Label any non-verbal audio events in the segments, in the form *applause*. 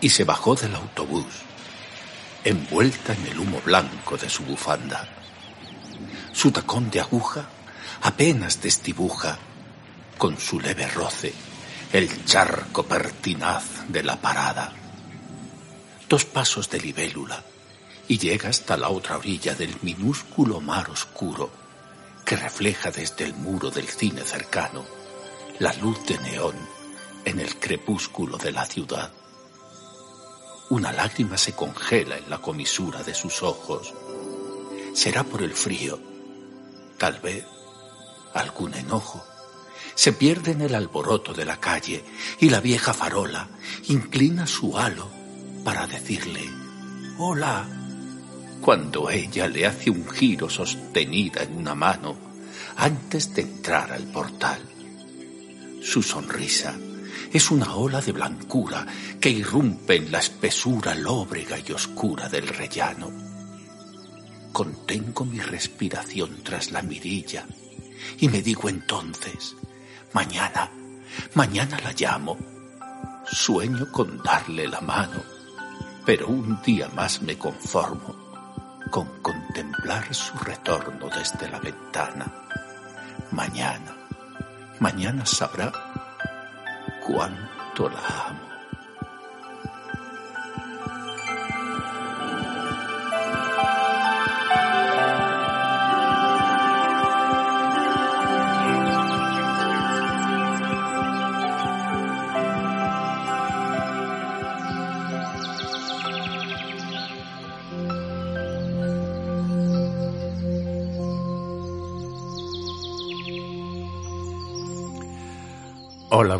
Y se bajó del autobús, envuelta en el humo blanco de su bufanda. Su tacón de aguja apenas destibuja, con su leve roce, el charco pertinaz de la parada. Dos pasos de libélula y llega hasta la otra orilla del minúsculo mar oscuro que refleja desde el muro del cine cercano la luz de neón en el crepúsculo de la ciudad. Una lágrima se congela en la comisura de sus ojos. Será por el frío, tal vez algún enojo. Se pierde en el alboroto de la calle y la vieja farola inclina su halo para decirle hola cuando ella le hace un giro sostenida en una mano antes de entrar al portal. Su sonrisa es una ola de blancura que irrumpe en la espesura lóbrega y oscura del rellano. Contengo mi respiración tras la mirilla y me digo entonces, mañana, mañana la llamo. Sueño con darle la mano, pero un día más me conformo con contemplar su retorno desde la ventana. Mañana, mañana sabrá cuánto la amo.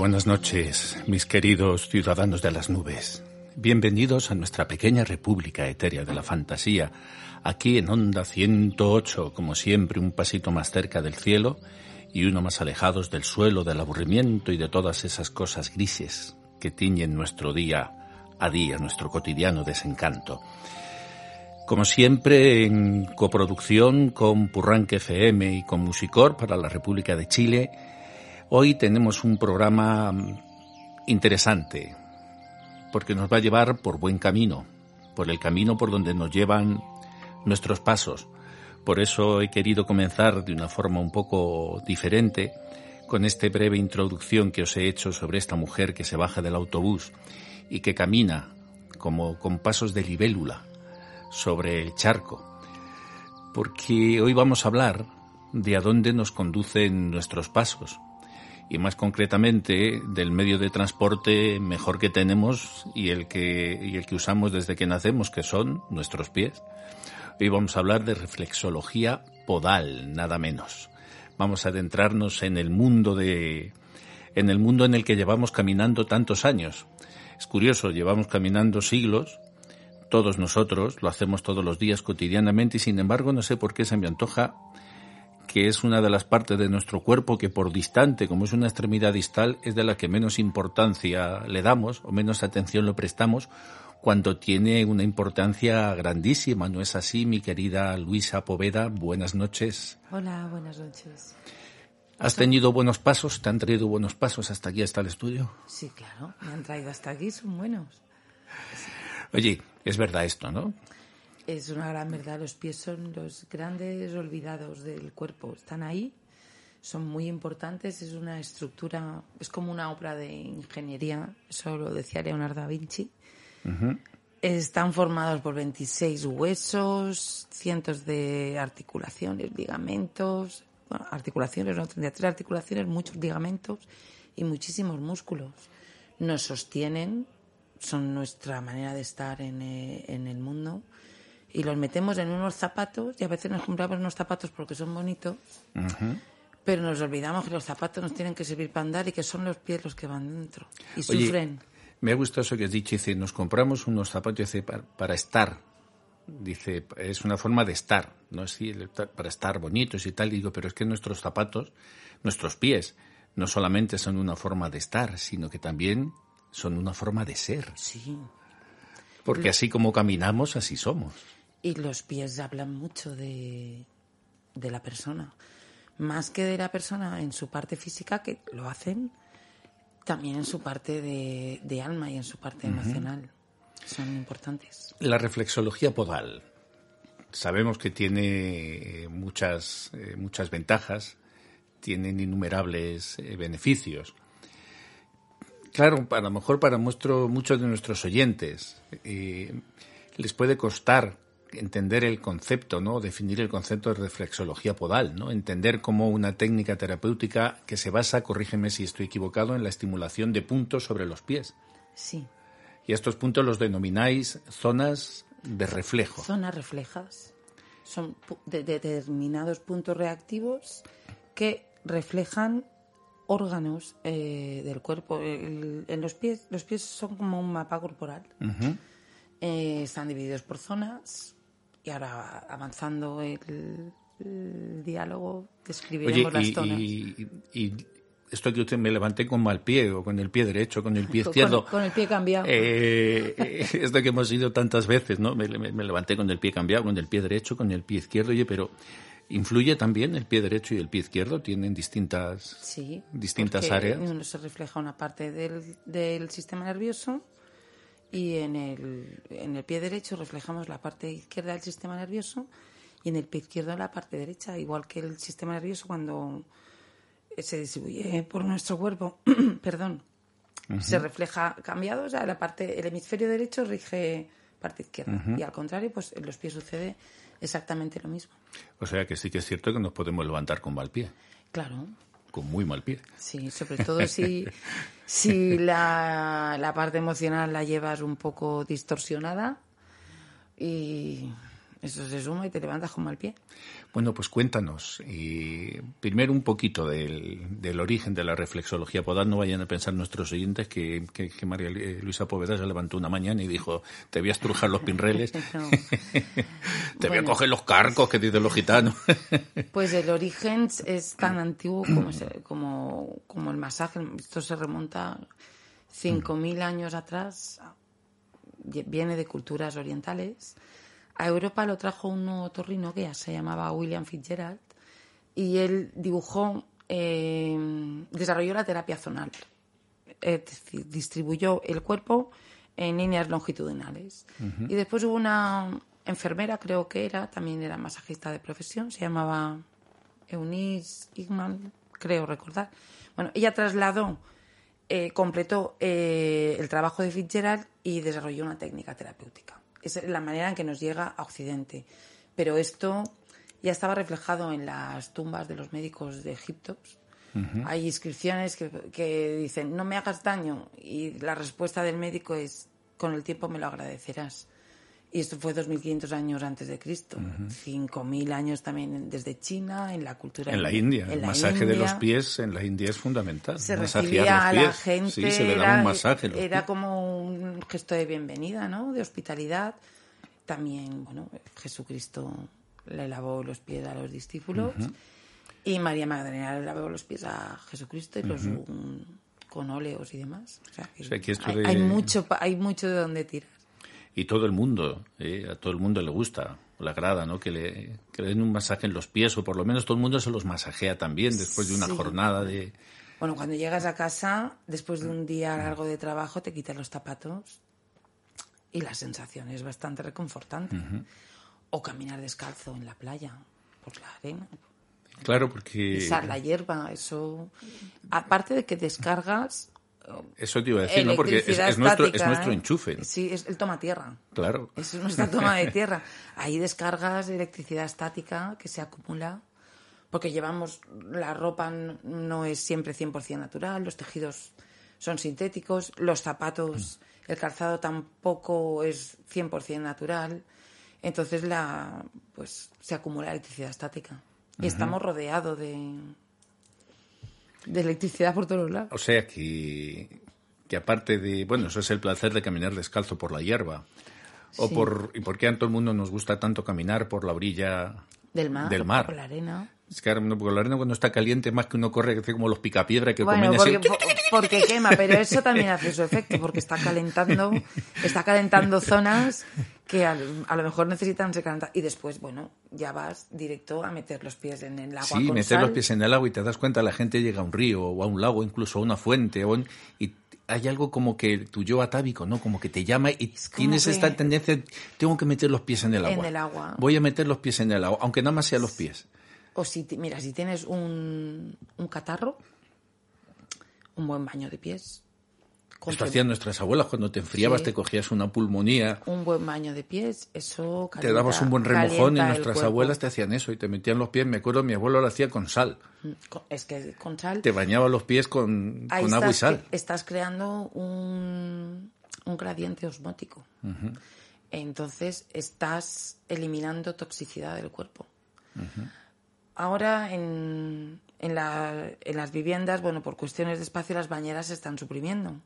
Buenas noches, mis queridos ciudadanos de las nubes. Bienvenidos a nuestra pequeña república etérea de la fantasía, aquí en Onda 108, como siempre un pasito más cerca del cielo y uno más alejados del suelo, del aburrimiento y de todas esas cosas grises que tiñen nuestro día a día, nuestro cotidiano desencanto. Como siempre, en coproducción con Purranque FM y con Musicor para la República de Chile, Hoy tenemos un programa interesante porque nos va a llevar por buen camino, por el camino por donde nos llevan nuestros pasos. Por eso he querido comenzar de una forma un poco diferente con esta breve introducción que os he hecho sobre esta mujer que se baja del autobús y que camina como con pasos de libélula sobre el charco. Porque hoy vamos a hablar de a dónde nos conducen nuestros pasos y más concretamente del medio de transporte mejor que tenemos y el que, y el que usamos desde que nacemos, que son nuestros pies. Hoy vamos a hablar de reflexología podal, nada menos. Vamos a adentrarnos en el mundo de, en el mundo en el que llevamos caminando tantos años. Es curioso, llevamos caminando siglos, todos nosotros, lo hacemos todos los días cotidianamente y sin embargo no sé por qué se me antoja que es una de las partes de nuestro cuerpo que por distante, como es una extremidad distal, es de la que menos importancia le damos o menos atención lo prestamos cuando tiene una importancia grandísima. ¿No es así, mi querida Luisa Poveda? Buenas noches. Hola, buenas noches. ¿Has tenido buenos pasos? ¿Te han traído buenos pasos hasta aquí, hasta el estudio? Sí, claro, me han traído hasta aquí, son buenos. Oye, es verdad esto, ¿no? Es una gran verdad, los pies son los grandes olvidados del cuerpo, están ahí, son muy importantes, es una estructura, es como una obra de ingeniería, eso lo decía Leonardo da Vinci. Están formados por 26 huesos, cientos de articulaciones, ligamentos, bueno, articulaciones, no tendría tres articulaciones, muchos ligamentos y muchísimos músculos. Nos sostienen, son nuestra manera de estar en, eh, en el mundo y los metemos en unos zapatos y a veces nos compramos unos zapatos porque son bonitos, pero nos olvidamos que los zapatos nos tienen que servir para andar y que son los pies los que van dentro y sufren. Me ha gustado eso que has dicho, dice, nos compramos unos zapatos dice, para, estar, dice, es una forma de estar, ¿no? Sí, para estar bonitos y tal, digo, pero es que nuestros zapatos, nuestros pies, no solamente son una forma de estar, sino que también son una forma de ser. Sí. Porque así como caminamos, así somos. Y los pies hablan mucho de, de la persona. Más que de la persona en su parte física, que lo hacen, también en su parte de, alma y en su parte emocional. Son importantes. La reflexología podal. Sabemos que tiene muchas, eh, muchas ventajas, tienen innumerables eh, beneficios. Claro, a lo mejor para muchos de nuestros oyentes eh, les puede costar entender el concepto, ¿no? Definir el concepto de reflexología podal, ¿no? Entender como una técnica terapéutica que se basa, corrígeme si estoy equivocado, en la estimulación de puntos sobre los pies. Sí. Y estos puntos los denomináis zonas de reflejo. Zonas reflejas. Son determinados puntos reactivos que reflejan órganos eh, del cuerpo. en los pies, los pies son como un mapa corporal. Eh, están divididos por zonas y ahora avanzando el, diálogo describiremos las zonas. Y, esto que usted me levanté con mal pie o con el pie derecho, con el pie *laughs* izquierdo. Con, el pie cambiado. Eh, esto que hemos ido tantas veces, ¿no? Me, levanté con el pie cambiado, con el pie derecho, con el pie izquierdo. Oye, pero ¿influye también el pie derecho y el pie izquierdo? ¿Tienen distintas, sí, distintas áreas? Uno se refleja una parte del, del sistema nervioso y en el, en el pie derecho reflejamos la parte izquierda del sistema nervioso y en el pie izquierdo la parte derecha, igual que el sistema nervioso cuando se distribuye por nuestro cuerpo, *clears throat* perdón, se refleja cambiado, o sea, la parte, el hemisferio derecho rige parte izquierda y al contrario, pues en los pies sucede exactamente lo mismo. O sea que sí que es cierto que nos podemos levantar con mal pie. Claro con muy mal pie. Sí, sobre todo si, *laughs* si la, la parte emocional la llevas un poco distorsionada y eso se suma y te levantas con mal pie. Bueno, pues cuéntanos. Y primero un poquito del, del, origen de la reflexología podal. No vayan a pensar nuestros oyentes que, que, María Luisa Poveda se levantó una mañana y dijo, te voy a estrujar los pinreles. *laughs* *laughs* te voy a coger los carcos que dicen los gitanos. *laughs* pues el origen es tan *coughs* antiguo como, como, como el masaje. Esto se remonta 5.000 años atrás. Viene de culturas orientales a Europa lo trajo un otorrino que ya se llamaba William Fitzgerald y él dibujó, eh, desarrolló la terapia zonal, distribuyó el cuerpo en líneas longitudinales. Y después hubo una enfermera, creo que era, también era masajista de profesión, se llamaba Eunice Igman, creo recordar. Bueno, ella trasladó, eh, completó eh, el trabajo de Fitzgerald y desarrolló una técnica terapéutica es la manera en que nos llega a Occidente. Pero esto ya estaba reflejado en las tumbas de los médicos de Egipto. Hay inscripciones que, que, dicen, no me hagas daño. Y la respuesta del médico es, con el tiempo me lo agradecerás. Y esto fue 2.500 años antes de Cristo. 5.000 años también desde China, en la cultura. En la India. el masaje de los pies en la India es fundamental. Se recibía a la gente. Sí, se le daba un masaje. Era como un gesto de bienvenida, ¿no? De hospitalidad. También, bueno, Jesucristo le lavó los pies a los discípulos. Y María Magdalena le lavó los pies a Jesucristo y los con óleos y demás. O sea, hay, hay, mucho, hay mucho de donde tirar y todo el mundo, ¿eh? a todo el mundo le gusta, le agrada, ¿no? Que le, que den un masaje en los pies o por lo menos todo el mundo se los masajea también después de una jornada de... Bueno, cuando llegas a casa, después de un día largo de trabajo, te quitas los zapatos y la sensación es bastante reconfortante. O caminar descalzo en la playa, por la arena. Claro, porque... Pisar la hierba, eso... Aparte de que descargas eso te iba a decir, ¿no? Porque es, nuestro, es nuestro ¿eh? enchufe. Sí, es el toma tierra. Claro. Es nuestra toma de *laughs* tierra. Ahí descargas electricidad estática que se acumula porque llevamos, la ropa no es siempre 100% natural, los tejidos son sintéticos, los zapatos, el calzado tampoco es 100% natural. Entonces la, pues, se acumula electricidad estática. Y estamos rodeados de, de electricidad por todos lados. O sea que, que aparte de, bueno, eso es el placer de caminar descalzo por la hierba. O Sí. por, ¿Y por qué a todo el mundo nos gusta tanto caminar por la orilla Del mar, Del mar. por la arena. Es que no, porque la arena cuando está caliente, más que uno corre, que hace como los picapiedra que Bueno, comen porque, así. po- porque quema, pero eso también hace su efecto, porque está calentando, está calentando zonas que a, a lo mejor necesitan ser calentadas. Y después, bueno, ya vas directo a meter los pies en el agua Sí, con meter los pies en el agua y te das cuenta, la gente llega a un río o a un lago, incluso a una fuente, o y hay algo como que tu yo atávico, ¿no? Como que te llama y tienes esta tendencia, tengo que meter los pies en el En agua. el agua. Voy a meter los pies en el agua, aunque nada más sea los pies. O si, mira, si tienes un, un catarro, un buen baño de pies. Esto hacían nuestras abuelas cuando te enfriabas, Sí. te cogías una pulmonía, Un buen baño de pies, eso te dabas un buen remojón y nuestras abuelas te hacían eso y te metían los pies. Me acuerdo, mi abuelo lo hacía con sal. Con- Es que con sal Te bañaba los pies con, agua y sal. estás creando un, un gradiente osmótico. Entonces estás eliminando toxicidad del cuerpo. Ahora en, en, la- en las viviendas, bueno, por cuestiones de espacio, las bañeras se están suprimiendo.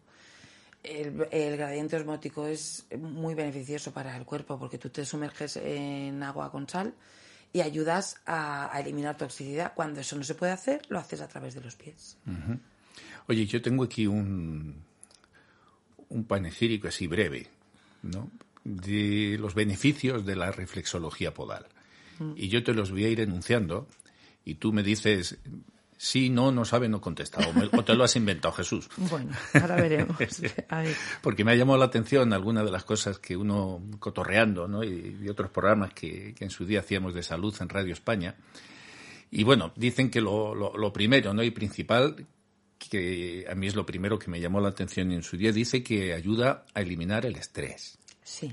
El, el gradiente osmótico es muy beneficioso para el cuerpo porque tú te sumerges en agua con sal y ayudas a, a eliminar toxicidad. Cuando eso no se puede hacer, lo haces a través de los pies. Oye, yo tengo aquí un, un panegírico así breve, ¿no? De los beneficios de la reflexología podal. Y yo te los voy a ir enunciando y tú me dices sí, no, no sabe, no contesta. O, me- o te lo has inventado, Jesús. *laughs* Bueno, ahora veremos. *laughs* Porque me ha llamado la atención algunas de las cosas que uno cotorreando, ¿no? Y, y otros programas que, que en su día hacíamos de salud en Radio España. Y bueno, dicen que lo, lo- lo primero, ¿no? Y principal, que a mí es lo primero que me llamó la atención en su día, dice que ayuda a eliminar el estrés Sí,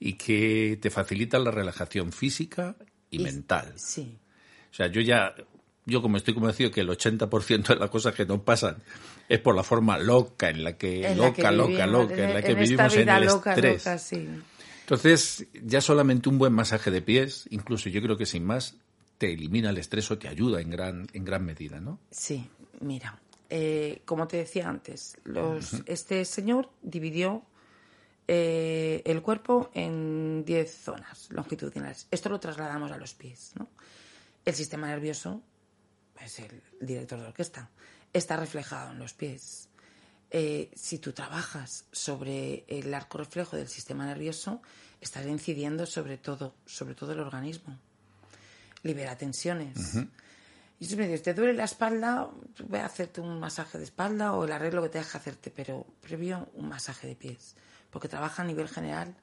y que te facilita la relajación física y, Y- mental. sí. O sea, yo ya, yo como estoy convencido que el 80% de las cosas que nos pasan es por la forma loca en la que, En la loca, que loca, vivimos, loca, en la que vivimos en el loca, estrés. loca, sí. Entonces, ya solamente un buen masaje de pies, incluso yo creo que sin más, te elimina el estrés o te ayuda en gran, en gran medida, ¿no? Sí, mira, eh, como te decía antes, los, este señor dividió eh, el cuerpo en 10 zonas longitudinales. Esto lo trasladamos a los pies. ¿no? El sistema nervioso es el director de orquesta. Está reflejado en los pies. Eh, si tú trabajas sobre el arco reflejo del sistema nervioso, estás incidiendo sobre todo, sobre todo el organismo. Libera tensiones. Y siempre dices, ¿te duele la espalda? Voy a hacerte un masaje de espalda o el arreglo que te deja hacerte, pero previo un masaje de pies. Porque trabaja a nivel general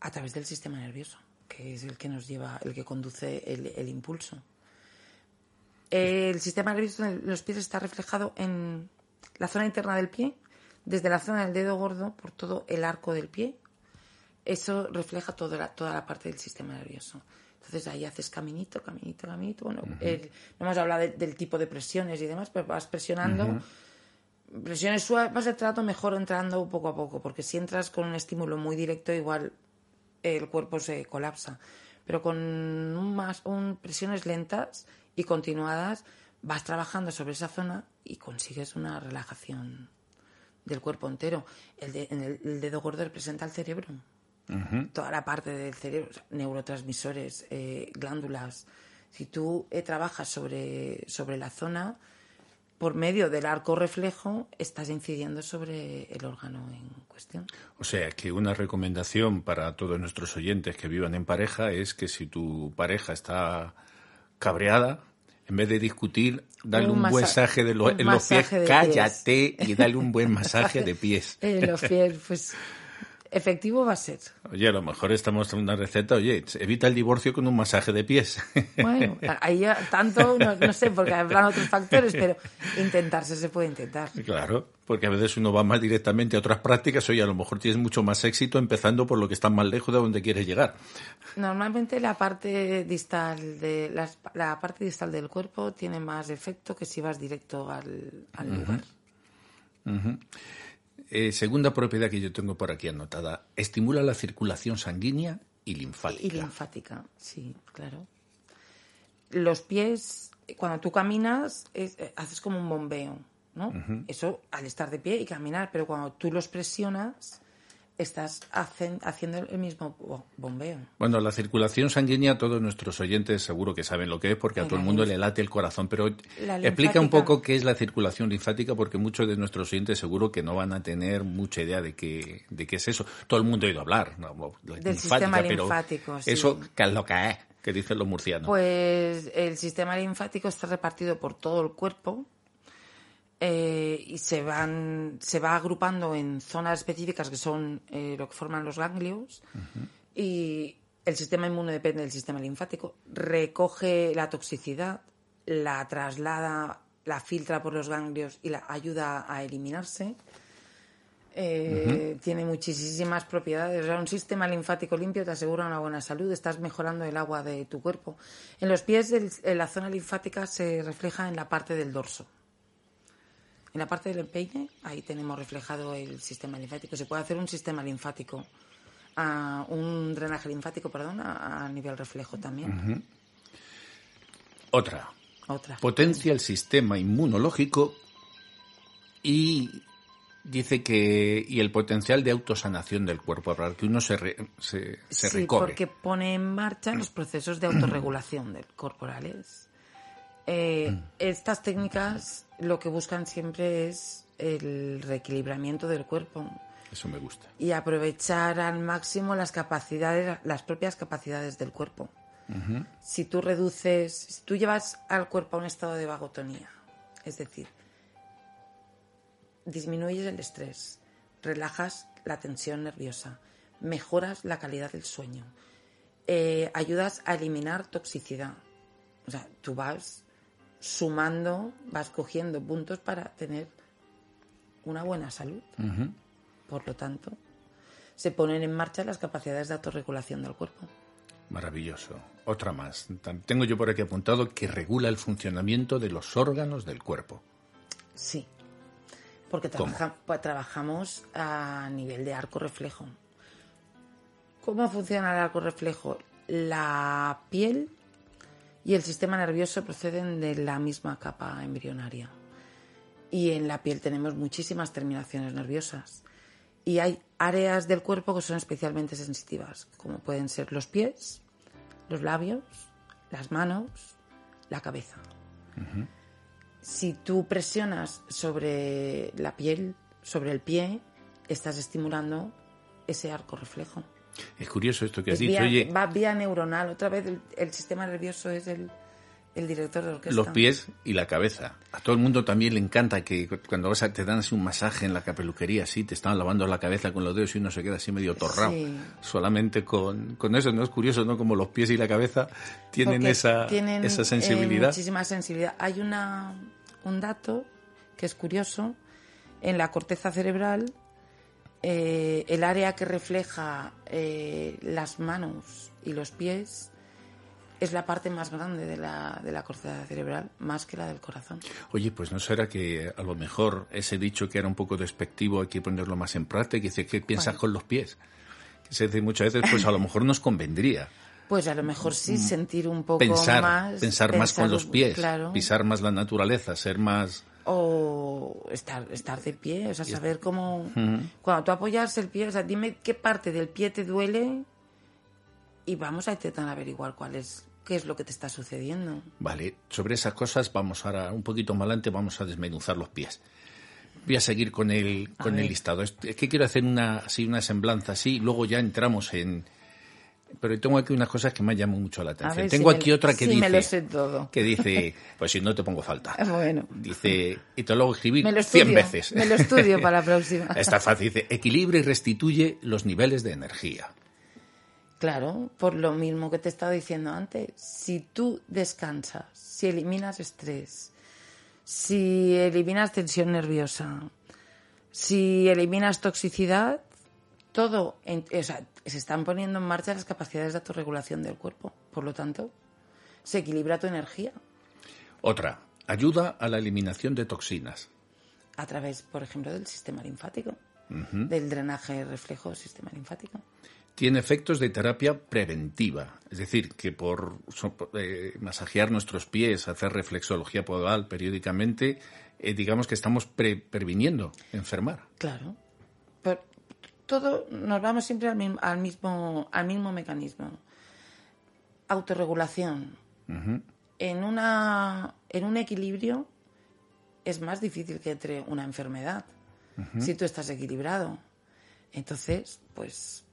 a través del sistema nervioso, que es el que nos lleva, el que conduce el, el impulso. El sistema nervioso en los pies está reflejado en la zona interna del pie, desde la zona del dedo gordo por todo el arco del pie. Eso refleja toda la, toda la parte del sistema nervioso. Entonces ahí haces caminito, caminito, caminito. Bueno, el- no hemos hablado de- del tipo de presiones y demás, pero vas presionando. Presiones suaves, vas entrando mejor entrando poco a poco, porque si entras con un estímulo muy directo, igual el cuerpo se colapsa. Pero con un más, un, presiones lentas y continuadas, vas trabajando sobre esa zona y consigues una relajación del cuerpo entero. El, de- el, el dedo gordo representa el cerebro. Toda la parte del cerebro, neurotransmisores, eh, glándulas. Si tú eh, trabajas sobre, sobre la zona, por medio del arco reflejo, estás incidiendo sobre el órgano en cuestión. O sea, que una recomendación para todos nuestros oyentes que vivan en pareja es que si tu pareja está cabreada, en vez de discutir, dale Un un, masa- masaje de lo- un en los pies, cállate y dale un buen *laughs* masaje de pies. Eh, los pies, pues efectivo va a ser. Oye, a lo mejor estamos en una receta, oye, evita el divorcio con un masaje de pies. *laughs* Bueno, ahí ya tanto, no, no sé, porque habrán otros factores, pero intentarse se puede intentar. Claro, porque a veces uno va más directamente a otras prácticas, oye, a lo mejor tienes mucho más éxito empezando por lo que está más lejos de donde quieres llegar. Normalmente la parte distal de la, la parte distal del cuerpo tiene más efecto que si vas directo al, al lugar. Eh, segunda propiedad que yo tengo por aquí anotada, estimula la circulación sanguínea y linfática. Y linfática, sí, claro. Los pies, cuando tú caminas, es- eh, haces como un bombeo, ¿no? Eso al estar de pie y caminar, pero cuando tú los presionas, estás hacen- haciendo el mismo bo- bombeo. Bueno, la circulación sanguínea, todos nuestros oyentes seguro que saben lo que es, porque a La todo el mundo linf- le late el corazón. Pero explica un poco qué es la circulación linfática, porque muchos de nuestros oyentes seguro que no van a tener mucha idea de qué, de qué es eso. Todo el mundo ha oído hablar ¿no? La Del linfática, sistema pero linfático, sí. Eso, ¿qué es lo que es? Que dicen los murcianos. Pues el sistema linfático está repartido por todo el cuerpo eh, y se van se va agrupando en zonas específicas que son eh, lo que forman los ganglios y el sistema inmune depende del sistema linfático recoge la toxicidad la traslada la filtra por los ganglios y la ayuda a eliminarse eh, Tiene muchísimas propiedades. O sea, un sistema linfático limpio te asegura una buena salud. Estás mejorando el agua de tu cuerpo. En los pies, el- en la zona linfática se refleja en la parte del dorso. En la parte del empeine, ahí tenemos reflejado el sistema linfático. Se puede hacer un sistema linfático, un drenaje linfático, perdón, a, a nivel reflejo también. Otra. Otra. Potencia el sistema inmunológico y dice que y el potencial de autosanación del cuerpo para que uno se, re- se, se sí, recobre. porque pone en marcha los procesos de autorregulación del- corporales. Eh, estas técnicas lo que buscan siempre es el reequilibramiento del cuerpo Eso me gusta. y aprovechar al máximo las capacidades, las propias capacidades del cuerpo. Si tú reduces, si tú llevas al cuerpo a un estado de vagotonía, es decir, disminuyes el estrés, relajas la tensión nerviosa, mejoras la calidad del sueño, eh, ayudas a eliminar toxicidad. O sea, tú vas sumando, vas cogiendo puntos para tener una buena salud. Por lo tanto, se ponen en marcha las capacidades de autorregulación del cuerpo. Maravilloso. Otra más. Tengo yo por aquí apuntado que regula el funcionamiento de los órganos del cuerpo. Sí, porque pues, trabajamos a nivel de arco reflejo. ¿Cómo funciona el arco reflejo? La piel y el sistema nervioso proceden de la misma capa embrionaria. Y en la piel tenemos muchísimas terminaciones nerviosas. Y hay áreas del cuerpo que son especialmente sensitivas, como pueden ser los pies, los labios, las manos, la cabeza. Si tú presionas sobre la piel, sobre el pie, estás estimulando ese arco reflejo. Es curioso esto que has Es dicho. vía- Oye, va vía neuronal. Otra vez el, el sistema nervioso es el, el director de orquesta. los pies y la cabeza. A todo el mundo también le encanta que cu- cuando vas a, te dan así un masaje en la peluquería, así te están lavando la cabeza con los dedos y uno se queda así medio torrado. Sí. Solamente con, con eso, ¿no? Es curioso, ¿no? Como los pies y la cabeza tienen Porque esa, tienen, esa eh, sensibilidad. muchísima sensibilidad. Hay una, un dato que es curioso. En la corteza cerebral, eh, el área que refleja eh, las manos y los pies es la parte más grande de la, de la corteza cerebral, más que la del corazón. Oye, pues no será que a lo mejor ese dicho que era un poco despectivo hay que ponerlo más en práctica y dice, ¿qué piensas ¿Cuál? con los pies? Que se dice muchas veces, pues a lo mejor nos convendría Pues a lo mejor sí sentir un poco Mm. pensar, más. pensar más con pensar- los pies, Claro. pisar más la naturaleza, ser más... o estar, estar de pie, o sea, saber cómo... Cuando tú apoyas el pie, o sea, dime qué parte del pie te duele y vamos a intentar averiguar cuál es, qué es lo que te está sucediendo. Vale, sobre esas cosas vamos ahora un poquito más adelante, vamos a desmenuzar los pies. Voy a seguir con el, A con el listado. Es es que quiero hacer una, así, una semblanza así, luego ya entramos en... Pero tengo aquí unas cosas que me llaman mucho la atención. Tengo si aquí me- otra que si dice... me lo sé todo. Que dice, *laughs* pues si no te pongo falta. Bueno. Dice, y te lo hago escribir Me lo 100 estudio, veces. me lo estudio para la *laughs* próxima. Está fácil. Dice, equilibra y restituye los niveles de energía. Claro, por lo mismo que te estaba diciendo antes, si tú descansas, si eliminas estrés, si eliminas tensión nerviosa, si eliminas toxicidad, todo, en- o sea, se están poniendo en marcha las capacidades de autorregulación del cuerpo. Por lo tanto, se equilibra tu energía Otra, ayuda a la eliminación de toxinas. a través, por ejemplo, del sistema linfático, del drenaje reflejo del sistema linfático. tiene efectos de terapia preventiva. Es decir, que por eh, masajear nuestros pies, hacer reflexología podal periódicamente, eh, digamos que estamos previniendo enfermar. Claro. Todo nos vamos siempre al, mismo, al mismo mecanismo. Autorregulación. en, una, en un equilibrio es más difícil que entre una enfermedad. Si tú estás equilibrado. Entonces, pues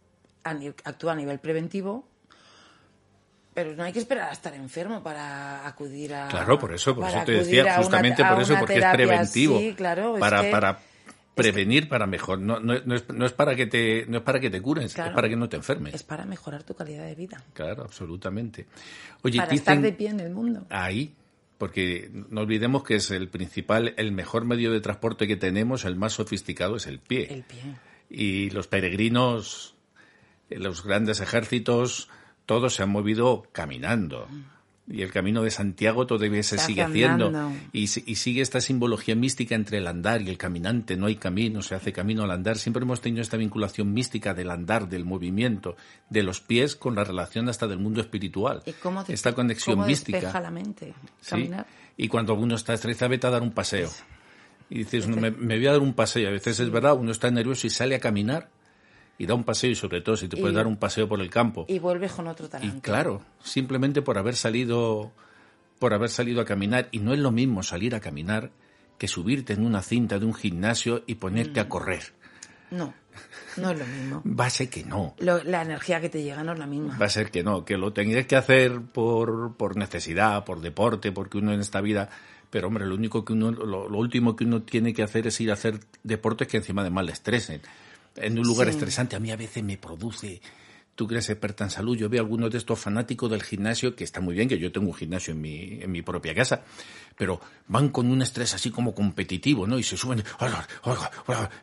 actúa a nivel preventivo, pero no hay que esperar a estar enfermo para acudir a. Claro, por eso, por eso te decía, justamente por eso, porque es preventivo. Sí, claro, para, para prevenir, para mejor. No, no, no, es, no, es, para que te, no es para que te cures, es para que no te enfermes. Es para mejorar tu calidad de vida. Claro, absolutamente. Oye, para estar de pie en el mundo. Ahí, porque no olvidemos que es el principal, el mejor medio de transporte que tenemos, el más sofisticado es el pie. El pie. Y los peregrinos los grandes ejércitos, todos se han movido caminando. Y el camino de Santiago todavía se sigue haciendo. Y, y, sigue esta simbología mística entre el andar y el caminante. No hay camino, se hace camino al andar. Siempre hemos tenido esta vinculación mística del andar, del movimiento, de los pies con la relación hasta del mundo espiritual. esta conexión mística. la mente? Y cuando uno está estresado, vete a dar un paseo. Y dices, me, me voy a dar un paseo. A veces es verdad, uno está nervioso y sale a caminar y da un paseo y sobre todo si te puedes dar un paseo por el campo. Y vuelves con otro talento. Y claro, simplemente por haber salido por haber salido a caminar y no es lo mismo salir a caminar que subirte en una cinta de un gimnasio y ponerte a mm. correr. No, no es lo mismo. *laughs* Va a ser que no. la energía que te llega no es la misma. Va a ser que no, que lo tengas que hacer por, por necesidad, por deporte, porque uno en esta vida pero hombre, lo único que uno, lo, último que uno tiene que hacer es ir a hacer deportes que encima de mal le estresen en un lugar estresante. A mí a veces me produce tú crees experta en salud, yo veo algunos de estos fanáticos del gimnasio, que está muy bien, que yo tengo un gimnasio en mi, en mi propia casa, pero van con un estrés así como competitivo, ¿no? Y se suben,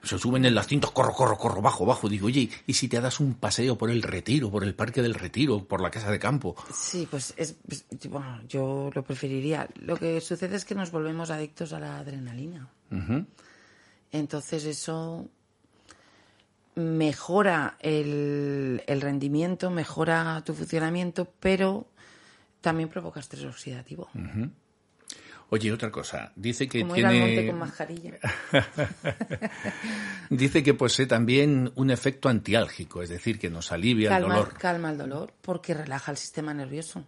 se suben en las cintas, corro, corro, corro, bajo, bajo. Digo, oye, ¿y si te das un paseo por el retiro, por el parque del retiro, por la casa de campo? Sí, pues es, bueno, yo lo preferiría. Lo que sucede es que nos volvemos adictos a la adrenalina. Entonces eso mejora el, rendimiento, mejora tu funcionamiento, pero también provoca estrés oxidativo. Oye, otra cosa, dice que Como tiene... con mascarilla. *laughs* dice que posee también un efecto antiálgico, es decir, que nos alivia el dolor. Calma el dolor porque relaja el sistema nervioso.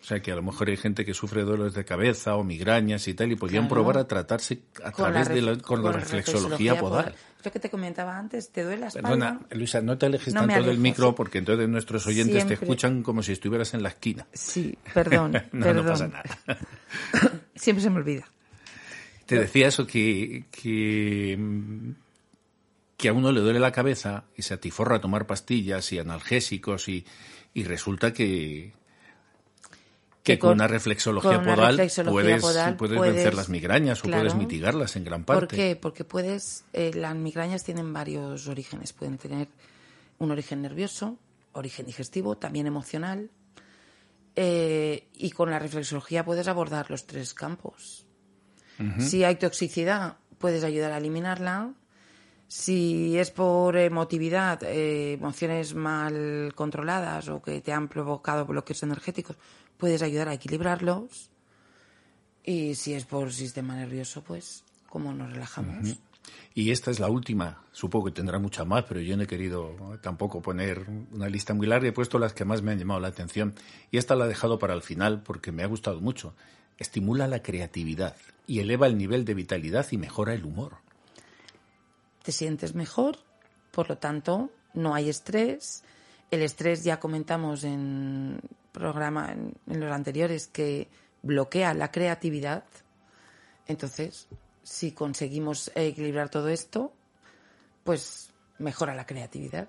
O sea que a lo mejor hay gente que sufre dolores de cabeza o migrañas y tal, y podrían probar a tratarse a través de la, con, la reflexología, podal. Lo que te comentaba antes, ¿te duele la espalda? Perdona, Luisa, no te alejes tanto del micro porque entonces nuestros oyentes te escuchan como si estuvieras en la esquina. Sí, perdón. *laughs* no, perdón. no pasa nada. *laughs* Siempre se me olvida. Te decía eso que, que, que a uno le duele la cabeza y se atiforra a tomar pastillas y analgésicos y, y resulta que, que, con, una reflexología, podal, puedes, vencer las migrañas o puedes mitigarlas en gran parte. ¿Por qué? Porque puedes, eh, las migrañas tienen varios orígenes. Pueden tener un origen nervioso, origen digestivo, también emocional. Eh, y con la reflexología puedes abordar los tres campos. Si hay toxicidad, puedes ayudar a eliminarla. Si es por emotividad, eh, emociones mal controladas o que te han provocado bloqueos energéticos, puedes ayudar a equilibrarlos. Y si es por sistema nervioso, pues, ¿cómo nos relajamos? Y esta es la última, supongo que tendrá mucha más, pero yo no he querido tampoco poner una lista muy larga, he puesto las que más me han llamado la atención. Y esta la he dejado para el final porque me ha gustado mucho. Estimula la creatividad y eleva el nivel de vitalidad y mejora el humor. Te sientes mejor, por lo tanto, no hay estrés. El estrés ya comentamos en programa en, los anteriores que bloquea la creatividad. Entonces, si conseguimos equilibrar todo esto, pues mejora la creatividad.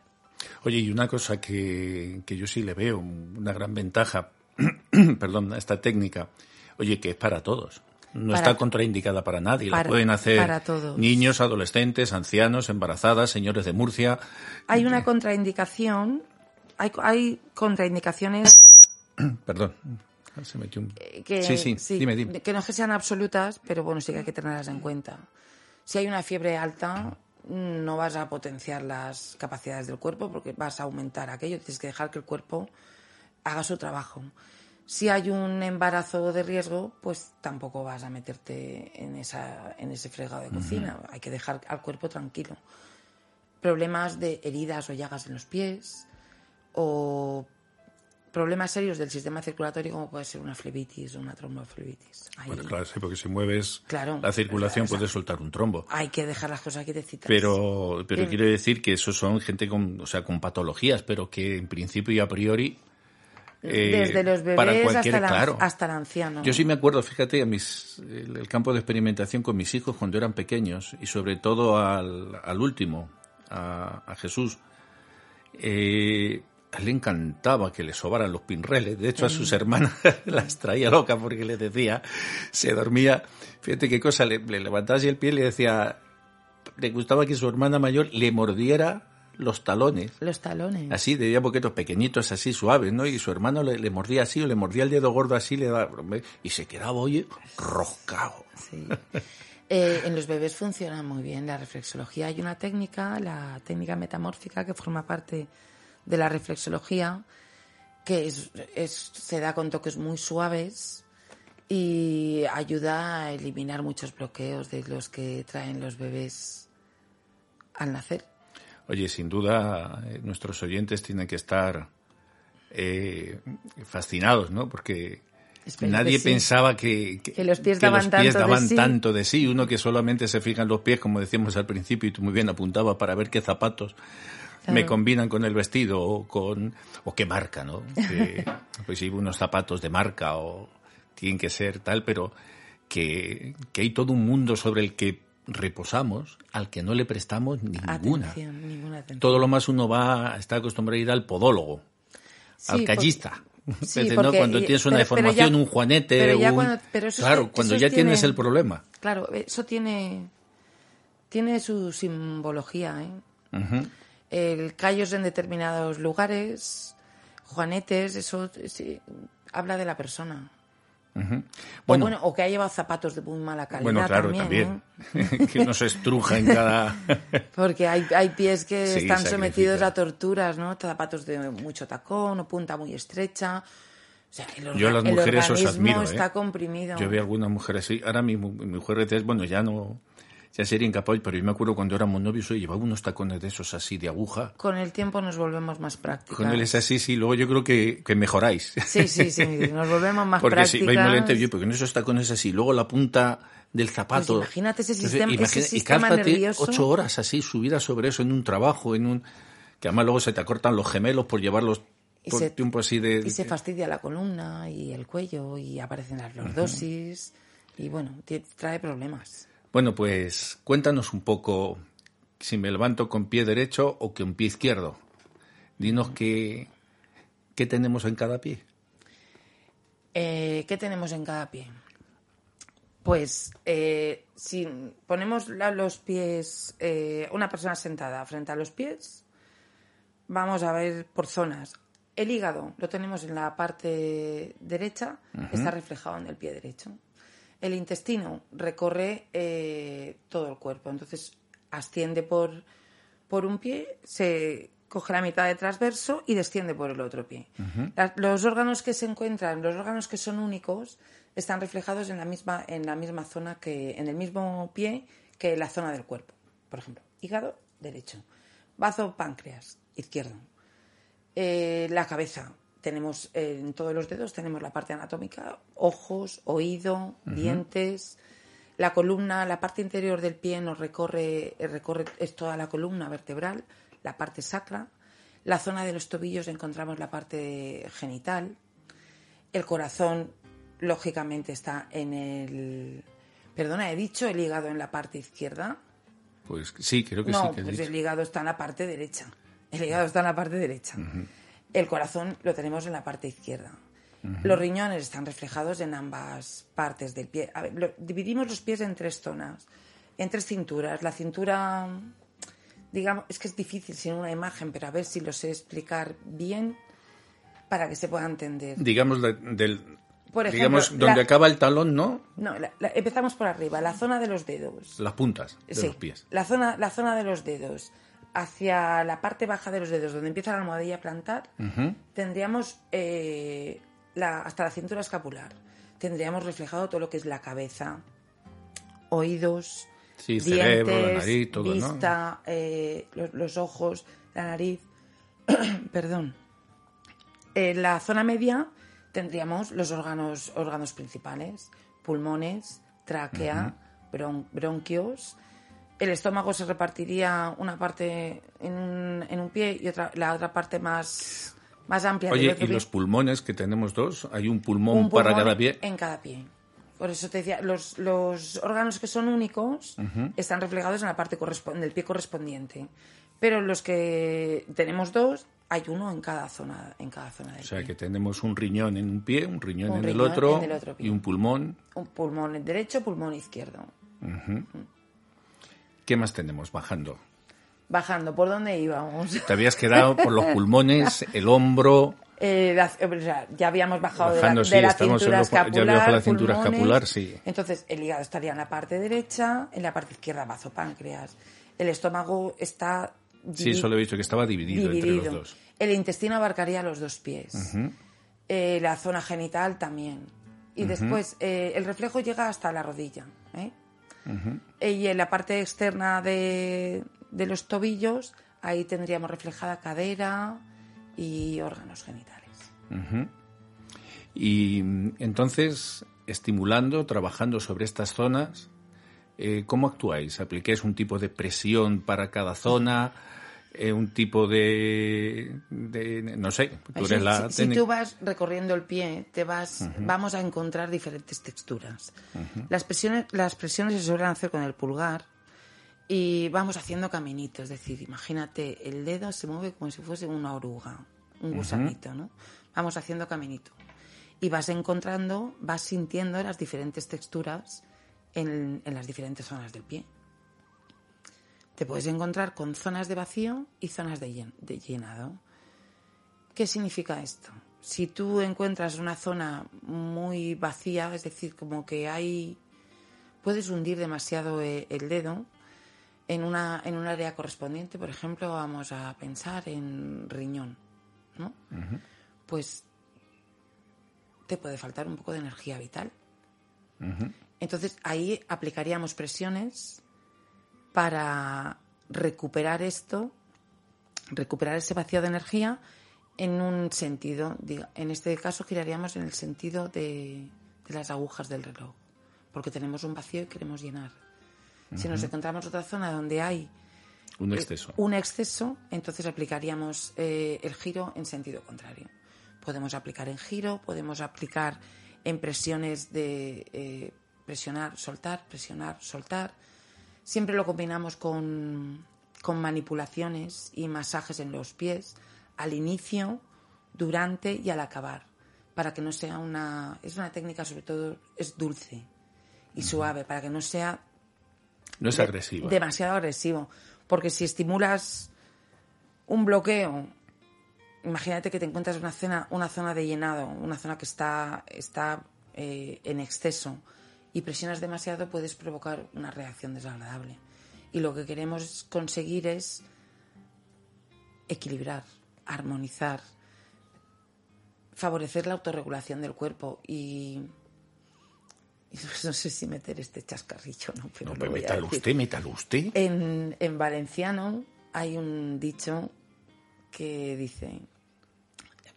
Oye, y una cosa que, yo sí le veo, una gran ventaja, *clears throat* perdón, a esta técnica, oye, que es para todos. No está contraindicada para nadie. la pueden hacer niños, adolescentes, ancianos, embarazadas, señores de Murcia. Hay una contraindicación, hay, hay contraindicaciones *clears throat* Perdón. Se metió un... Eh, que, sí, sí, dime, dime. Que no es que sean absolutas, pero bueno, sí que hay que tenerlas en cuenta. Si hay una fiebre alta, no vas a potenciar las capacidades del cuerpo porque vas a aumentar aquello. Tienes que dejar que el cuerpo haga su trabajo. Si hay un embarazo de riesgo, pues tampoco vas a meterte en, esa, en ese fregado de cocina. Hay que dejar al cuerpo tranquilo. Problemas de heridas o llagas en los pies o problemas serios del sistema circulatorio como puede ser una flebitis o una tromboflebitis. Bueno, claro, sí, porque si mueves Claro. la circulación O sea, puedes soltar un trombo. Hay que dejar las cosas quietecitas. Pero, pero Bien. quiero decir que esos son gente con, o sea, con patologías, pero que en principio y a priori. eh, Desde los para bebés cualquier- hasta, la- claro. hasta el anciano. Yo sí me acuerdo, fíjate, a mis, el, el campo de experimentación con mis hijos cuando eran pequeños y sobre todo al, al último, a, a Jesús. Eh, a él le encantaba que le sobaran los pinreles. De hecho, a sus hermanas *laughs* las traía loca porque les decía, se dormía. Fíjate qué cosa, le, le levantaba así el pie y le decía, le gustaba que su hermana mayor le mordiera los talones. Los talones. Así, de boquetos pequeñitos, así suaves, ¿no? Y su hermano le, le mordía así, o le mordía el dedo gordo así, le daba, y se quedaba, oye, roscado. Sí. Eh, en los bebés funciona muy bien la reflexología. Hay una técnica, la técnica metamórfica, que forma parte de la reflexología, que es, es- se da con toques muy suaves y ayuda a eliminar muchos bloqueos de los que traen los bebés al nacer. Oye, sin duda, eh, nuestros oyentes tienen que estar eh, fascinados, ¿no? Porque Espero nadie que sí. pensaba que, Que los pies daban los pies tanto de daban tanto de sí. Uno que solamente se fija en los pies, como decíamos al principio, y tú muy bien apuntabas para ver qué zapatos me combinan con el vestido o con o qué marca, ¿no? *laughs* Que, pues si unos zapatos de marca o tienen que ser tal, pero que, que hay todo un mundo sobre el que reposamos al que no le prestamos ninguna. Atención, ninguna atención. Todo lo más uno va, está acostumbrado a ir al podólogo, al callista. Cuando y- tienes una pero- pero ya- deformación, un juanete, pero ya un- cuando- pero eso claro, cuando eso ya tienes tiene- el problema. Claro, eso tiene, tiene su simbología. ¿eh? El callos en determinados lugares, juanetes, eso sí, habla de la persona. Bueno, bueno, o que ha llevado zapatos de muy mala calidad bueno, claro, también. también. ¿eh? *laughs* que uno se estruja en cada... *laughs* Porque hay, hay pies que Sí, están sometidos a torturas, ¿no? Zapatos de mucho tacón o punta muy estrecha. O sea, el, Yo a las mujeres os admiro, ¿eh? está comprimido. Yo veo algunas mujeres así. Ahora mi, mi mujer es, bueno, ya no, ya sería incapaz, pero yo me acuerdo cuando éramos novios, oye, llevaba unos tacones de esos así de aguja. Con el tiempo nos volvemos más prácticas. Con él es así, sí, luego yo creo que, que mejoráis. Sí, sí, sí, nos volvemos más Porque si prácticas. vais muy lento, yo, porque en esos tacones así, luego la punta del zapato. Pues imagínate ese Entonces, sistema- ese imagina- sistema y cálzate nervioso. ocho horas así, subida sobre eso en un trabajo, en un que además luego se te acortan los gemelos por llevarlos Y por se- tiempo así de. Y se fastidia la columna y el cuello y aparecen las lordosis y bueno, trae problemas. Bueno, pues cuéntanos un poco si me levanto con pie derecho o con pie izquierdo. Dinos qué, qué tenemos en cada pie. Eh, ¿Qué tenemos en cada pie? Pues eh, si ponemos la- los pies, eh, una persona sentada frente a los pies, vamos a ver por zonas. El hígado lo tenemos en la parte derecha, está reflejado en el pie derecho. El intestino recorre eh, todo el cuerpo, entonces asciende por, por un pie, se coge la mitad de transverso y desciende por el otro pie. La- los órganos que se encuentran, los órganos que son únicos, están reflejados en la misma, en la misma zona que, en el mismo pie que la zona del cuerpo. Por ejemplo, hígado derecho, bazo, páncreas izquierdo, eh, la cabeza. Tenemos eh, en todos los dedos tenemos la parte anatómica, ojos, oído, dientes. La columna, la parte interior del pie nos recorre, eh, recorre es toda la columna vertebral, la parte sacra. La zona de los tobillos encontramos la parte genital. El corazón, lógicamente, está en el. Perdona, he dicho el hígado en la parte izquierda. Pues sí, creo que No, sí. Has pues dicho. el hígado está en la parte derecha. El hígado está en la parte derecha. El corazón lo tenemos en la parte izquierda. Los riñones están reflejados en ambas partes del pie. A ver, lo- dividimos los pies en tres zonas, en tres cinturas. La cintura, digamos, es que es difícil sin una imagen, pero a ver si lo sé explicar bien para que se pueda entender. Digamos, de- del, por ejemplo, Digamos, donde la- acaba el talón, ¿no? No, la- la- empezamos por arriba, la zona de los dedos. Las puntas de Sí, los pies. La zona, la zona de los dedos. Hacia la parte baja de los dedos, donde empieza la almohadilla plantar, tendríamos eh, la, hasta la cintura escapular. Tendríamos reflejado todo lo que es la cabeza, oídos, Sí, dientes, cerebro, la nariz, todo, ¿no? vista, eh, los, los ojos, la nariz. *clears throat* Perdón. En la zona media tendríamos los órganos, órganos principales, pulmones, tráquea, bron- bronquios. El estómago se repartiría una parte en un, en un pie y otra, la otra parte más, más amplia. Oye, y pie. los pulmones que tenemos dos, hay un pulmón, Un para cada pie. En cada pie. Por eso te decía, los, los órganos que son únicos están reflejados en la parte del pie correspondiente. Pero los que tenemos dos, hay uno en cada zona, en cada zona del O sea, pie. que tenemos un riñón en un pie, un riñón, Un en, el otro, en el otro pie. y un pulmón. Un pulmón derecho, pulmón izquierdo. ¿Qué más tenemos bajando? Bajando, ¿por dónde íbamos? Te habías quedado por los pulmones, *laughs* el hombro. Eh, la- o sea, ya habíamos bajado de Bajando, la, sí, de la cintura los- ya escapular. bajo la cintura pulmones. escapular, sí. Entonces, el hígado estaría en la parte derecha, en la parte izquierda bazo páncreas. El estómago está Sí, divi- solo he visto que estaba dividido, entre los dos. El intestino abarcaría los dos pies. Eh, la zona genital también. Y después, eh, el reflejo llega hasta la rodilla. ¿eh? Eh, Y en la parte externa de, de los tobillos, ahí tendríamos reflejada cadera y órganos genitales. Y mm, entonces, estimulando, trabajando sobre estas zonas, eh, ¿cómo actuáis? ¿Aplicáis un tipo de presión para cada zona? Eh, ¿Un tipo de, de- No sé, tú Si- eres la si, si técnica- tú vas recorriendo el pie, te vas, vamos a encontrar diferentes texturas. las, presiones, las presiones se suelen hacer con el pulgar y vamos haciendo caminitos. Es decir, imagínate, el dedo se mueve como si fuese una oruga, un gusanito, ¿no? Vamos haciendo caminito. Y vas encontrando, vas sintiendo las diferentes texturas en, en las diferentes zonas del pie. Te puedes encontrar con zonas de vacío y zonas de, llen- de llenado. ¿Qué significa esto? Si tú encuentras una zona muy vacía, es decir, como que hay... Puedes hundir demasiado eh, el dedo en, una, en un área correspondiente, por ejemplo, vamos a pensar en riñón, ¿no? Pues te puede faltar un poco de energía vital. Entonces ahí aplicaríamos presiones para recuperar esto, recuperar ese vacío de energía en un sentido. En este caso giraríamos en el sentido de, de las agujas del reloj, porque tenemos un vacío y queremos llenar. Si nos encontramos otra zona donde hay Un exceso. un exceso, entonces aplicaríamos eh, el giro en sentido contrario. Podemos aplicar en giro, podemos aplicar en presiones de eh, presionar, soltar, presionar, soltar. Siempre lo combinamos con, con manipulaciones y masajes en los pies al inicio, durante y al acabar, para que no sea una... Es una técnica sobre todo, es dulce y suave, para que no sea No es de- agresivo. Demasiado agresivo. Porque si estimulas un bloqueo, imagínate que te encuentras una, zona, una zona de llenado, una zona que está, está eh, en exceso y presionas demasiado, puedes provocar una reacción desagradable. Y lo que queremos conseguir es equilibrar, armonizar, favorecer la autorregulación del cuerpo y... y No sé si meter este chascarrillo, ¿no? Pero No, pero métalo usted, métalo usted. En, en valenciano hay un dicho que dice,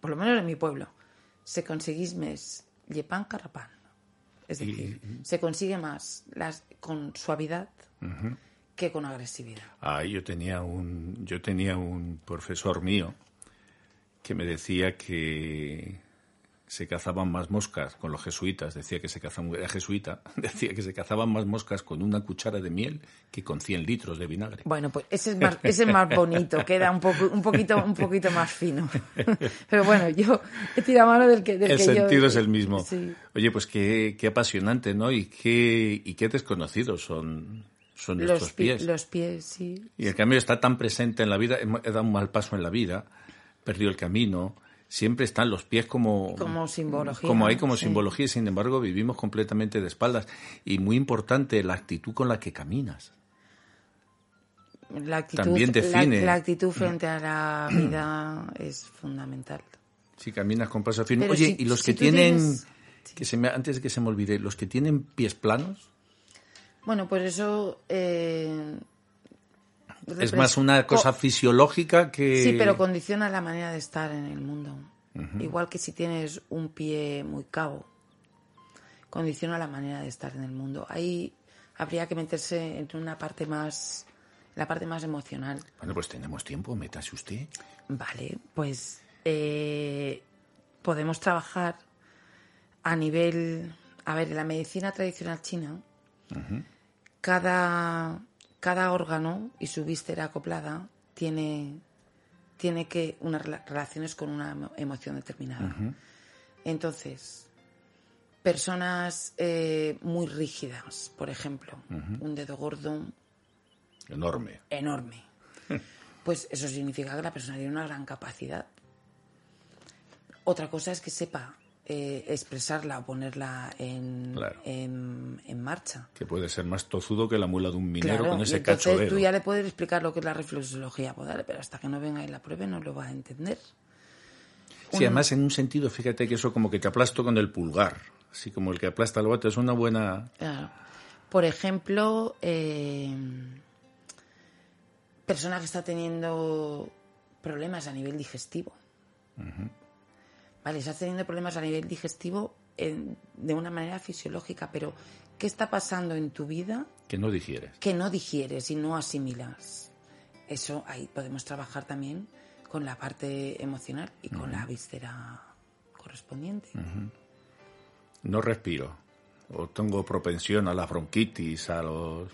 por lo menos en mi pueblo, se conseguís mes llepan carrapán. Es Y- decir, se consigue más las, con suavidad que con agresividad. Ah, yo tenía un, yo tenía un profesor mío que me decía que se cazaban más moscas con los jesuitas. Decía que se cazaban, era jesuita, *laughs* decía que se cazaban más moscas con una cuchara de miel que con 100 litros de vinagre. Bueno, pues ese es más, ese es más bonito, queda un poco, un poquito, un poquito más fino. *laughs* Pero bueno, yo he tirado mano del que, del el que yo- sentido es el mismo. Sí. Oye, pues qué, qué apasionante, ¿no? Y qué, y qué desconocidos son, son nuestros Los, pi- pies. los pies, sí. Y el cambio está tan presente en la vida, he dado un mal paso en la vida, perdido el camino, siempre están los pies como como simbología como hay como sí. simbología sin embargo vivimos completamente de espaldas y muy importante la actitud con la que caminas la actitud, También define. La, la actitud frente a la vida *clears throat* es fundamental. si caminas con paso firme Pero oye si- y los si que tienen tienes- que se me, antes de que se me olvide los que tienen pies planos Bueno, pues eso... eh, es más una cosa co- fisiológica que Sí, pero condiciona la manera de estar en el mundo. Igual que si tienes un pie muy cabo, condiciona la manera de estar en el mundo. Ahí habría que meterse en una parte más, la parte más emocional. bueno pues tenemos tiempo métase usted Vale, pues eh, podemos trabajar a nivel... A ver, en la medicina tradicional china, cada, cada órgano y su víscera acoplada tiene, tiene que unas rela- relaciones con una emo- emoción determinada. Entonces, personas eh, muy rígidas, por ejemplo, un dedo gordo enorme enorme. *laughs* Pues eso significa que la persona tiene una gran capacidad. Otra cosa es que sepa eh, expresarla o ponerla en, Claro. en, en marcha. que puede ser más tozudo que la muela de un minero Claro, con y ese entonces cacho tú ya le puedes explicar lo que es la reflexología pero hasta que no venga y la pruebe no lo va a entender. Sí, Un- además en un sentido, fíjate que eso como que te aplasto con el pulgar, así como el que aplasta el bote, es una buena... Claro. Por ejemplo, eh, persona que está teniendo problemas a nivel digestivo. Vale, estás teniendo problemas a nivel digestivo en- de una manera fisiológica, pero ¿qué está pasando en tu vida que no digieres. que no digieres y no asimilas? Eso ahí podemos trabajar también con la parte emocional y con la víscera correspondiente. No respiro. O tengo propensión a la bronquitis, a los...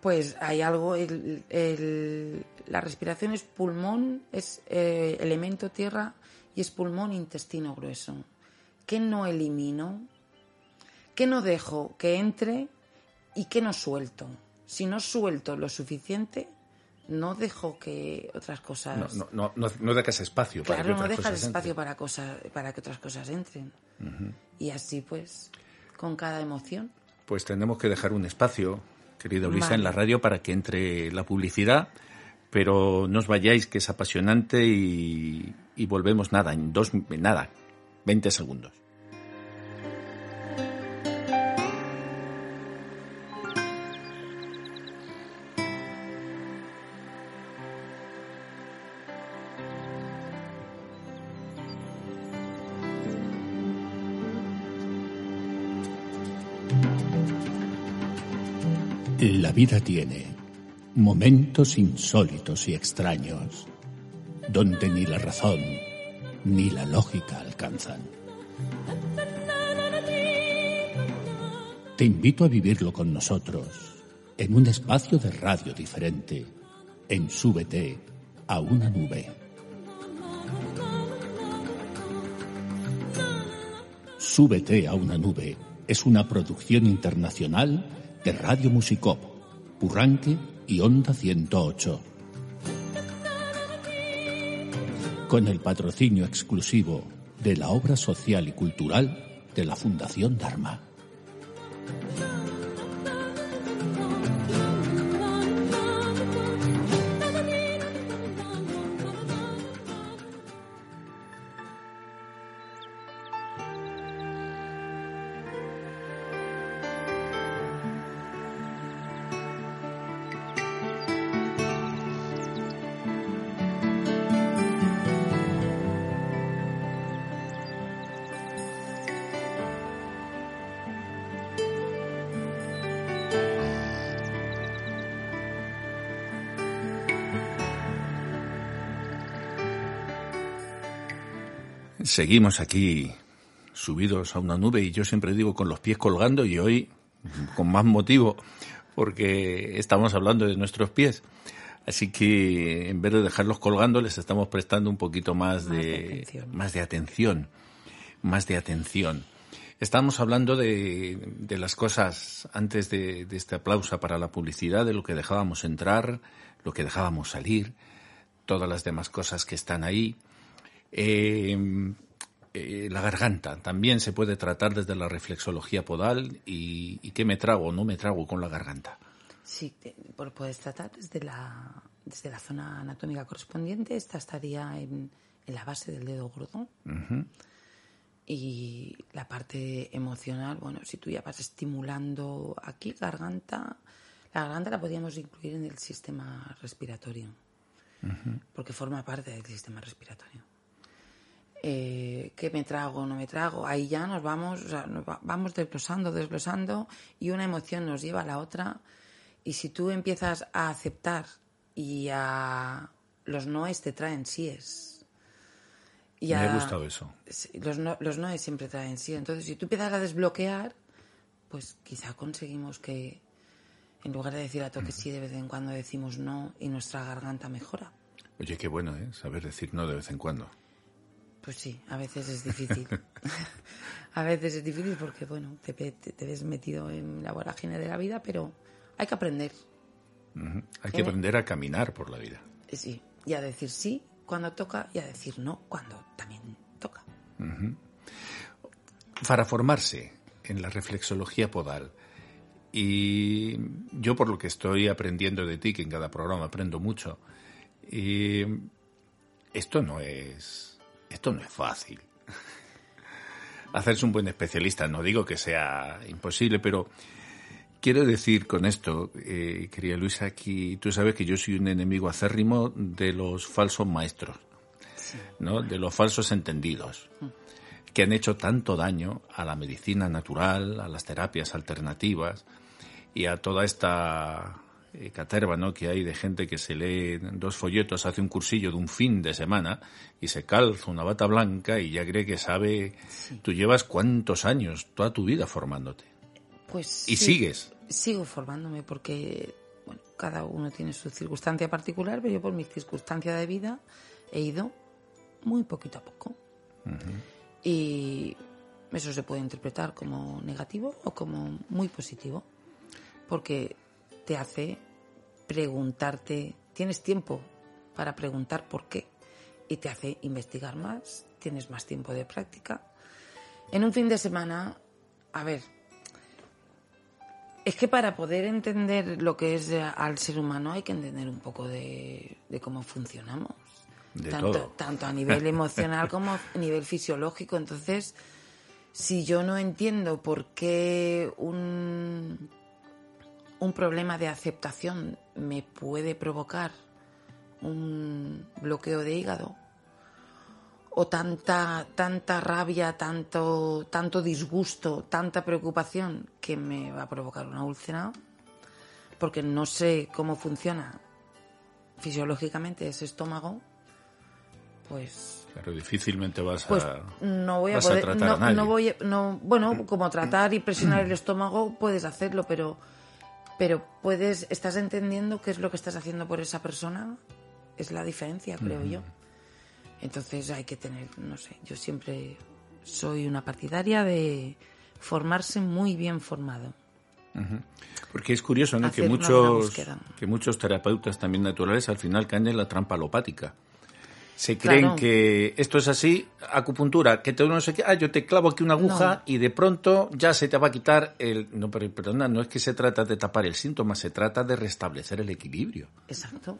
Pues hay algo, el- el- la respiración es pulmón, es eh, elemento tierra y es pulmón intestino grueso. ¿Qué no elimino? ¿Qué no dejo que entre y qué no suelto? Si no suelto lo suficiente, no dejo que otras No, cosas... no, no, no, no dejas espacio para claro, que no otras dejas cosas espacio entren. para, cosas, para que otras cosas entren. Y así pues, con cada emoción. Pues tenemos que dejar un espacio, querida Vale. en la radio para que entre la publicidad, pero no os vayáis, que es apasionante y, y volvemos nada, en dos, nada, 20 segundos. La vida tiene momentos insólitos y extraños, donde ni la razón ni la lógica alcanzan. Te invito a vivirlo con nosotros, en un espacio de radio diferente, en Súbete a una nube. Súbete a una nube es una producción internacional de Radio Musicop, Purranque y Onda 108. Con el patrocinio exclusivo de la obra social y cultural de la Fundación Dharma. Seguimos aquí subidos a una nube y yo siempre digo con los pies colgando y hoy con más motivo porque estamos hablando de nuestros pies. Así que en vez de dejarlos colgando les estamos prestando un poquito más, Más de de, atención. más de atención, más de atención. Estamos hablando de, de las cosas antes de, de esta aplauso para la publicidad, de lo que dejábamos entrar, lo que dejábamos salir, todas las demás cosas que están ahí. Eh, eh, la garganta también se puede tratar desde la reflexología podal y, y qué me trago o no me trago con la garganta. Sí, pues puedes tratar desde la, desde la zona anatómica correspondiente. Esta estaría en, en la base del dedo gordo. Y la parte emocional, bueno, si tú ya vas estimulando aquí, garganta, la garganta la podríamos incluir en el sistema respiratorio, porque forma parte del sistema respiratorio. Eh, ¿Qué me trago no me trago? Ahí ya nos vamos, o sea, nos va- vamos desglosando, desglosando, y una emoción nos lleva a la otra. Y si tú empiezas a aceptar y a los noes te traen síes. Y Me a- ha gustado eso. Los, no, los noes siempre traen sí. Entonces, si tú empiezas a desbloquear, pues quizá conseguimos que, en lugar de decir a toque sí, de vez en cuando decimos no y nuestra garganta mejora. Oye, qué bueno, ¿eh? Saber decir no de vez en cuando. Pues sí, a veces es difícil. *laughs* a veces es difícil porque, bueno, te, te, te ves metido en la vorágine de la vida, pero hay que aprender. Hay que Tiene- aprender a caminar por la vida. Eh, Sí, y a decir sí cuando toca y a decir no cuando también toca. Para formarse en la reflexología podal, y yo por lo que estoy aprendiendo de ti, que en cada programa aprendo mucho, y esto no es, esto no es fácil. Hacerse un buen especialista, no digo que sea imposible, pero quiero decir con esto, eh, querida Luisa, que tú sabes que yo soy un enemigo acérrimo de los falsos maestros, ¿no? de los falsos entendidos que han hecho tanto daño a la medicina natural, a las terapias alternativas y a toda esta eh, caterva ¿no? que hay de gente que se lee dos folletos, hace un cursillo de un fin de semana y se calza una bata blanca y ya cree que sabe. Tú llevas cuántos años, toda tu vida formándote. Pues Y sí, sigues. Sigo formándome porque, bueno, cada uno tiene su circunstancia particular, pero yo por mi circunstancia de vida he ido muy poquito a poco. Y eso se puede interpretar como negativo o como muy positivo, porque te hace preguntarte, tienes tiempo para preguntar por qué y te hace investigar más, tienes más tiempo de práctica. En un fin de semana, a ver, es que para poder entender lo que es eh, al ser humano hay que entender un poco de, de cómo funcionamos. De tanto, todo. tanto a nivel *laughs* emocional como a nivel fisiológico. Entonces, si yo no entiendo por qué un, un problema de aceptación me puede provocar un bloqueo de hígado, o tanta, tanta rabia, tanto, tanto disgusto, tanta preocupación que me va a provocar una úlcera, porque no sé cómo funciona fisiológicamente ese estómago, pues Claro, difícilmente vas pues a. no voy a vas a poder a no, nadie. no voy a- no bueno como tratar y presionar el estómago puedes hacerlo pero pero puedes estás entendiendo qué es lo que estás haciendo por esa persona. Es la diferencia creo yo. Entonces hay que tener no sé yo siempre soy una partidaria de formarse muy bien formado. Porque es curioso, ¿no? Que Hacer muchos, que muchos terapeutas también naturales al final caen en la trampa alopática. Se creen Claro. que esto es así, acupuntura, que te no sé qué, ah, yo te clavo aquí una aguja No. y de pronto ya se te va a quitar el... No, pero perdona, no es que se trata de tapar el síntoma, se trata de restablecer el equilibrio. Exacto.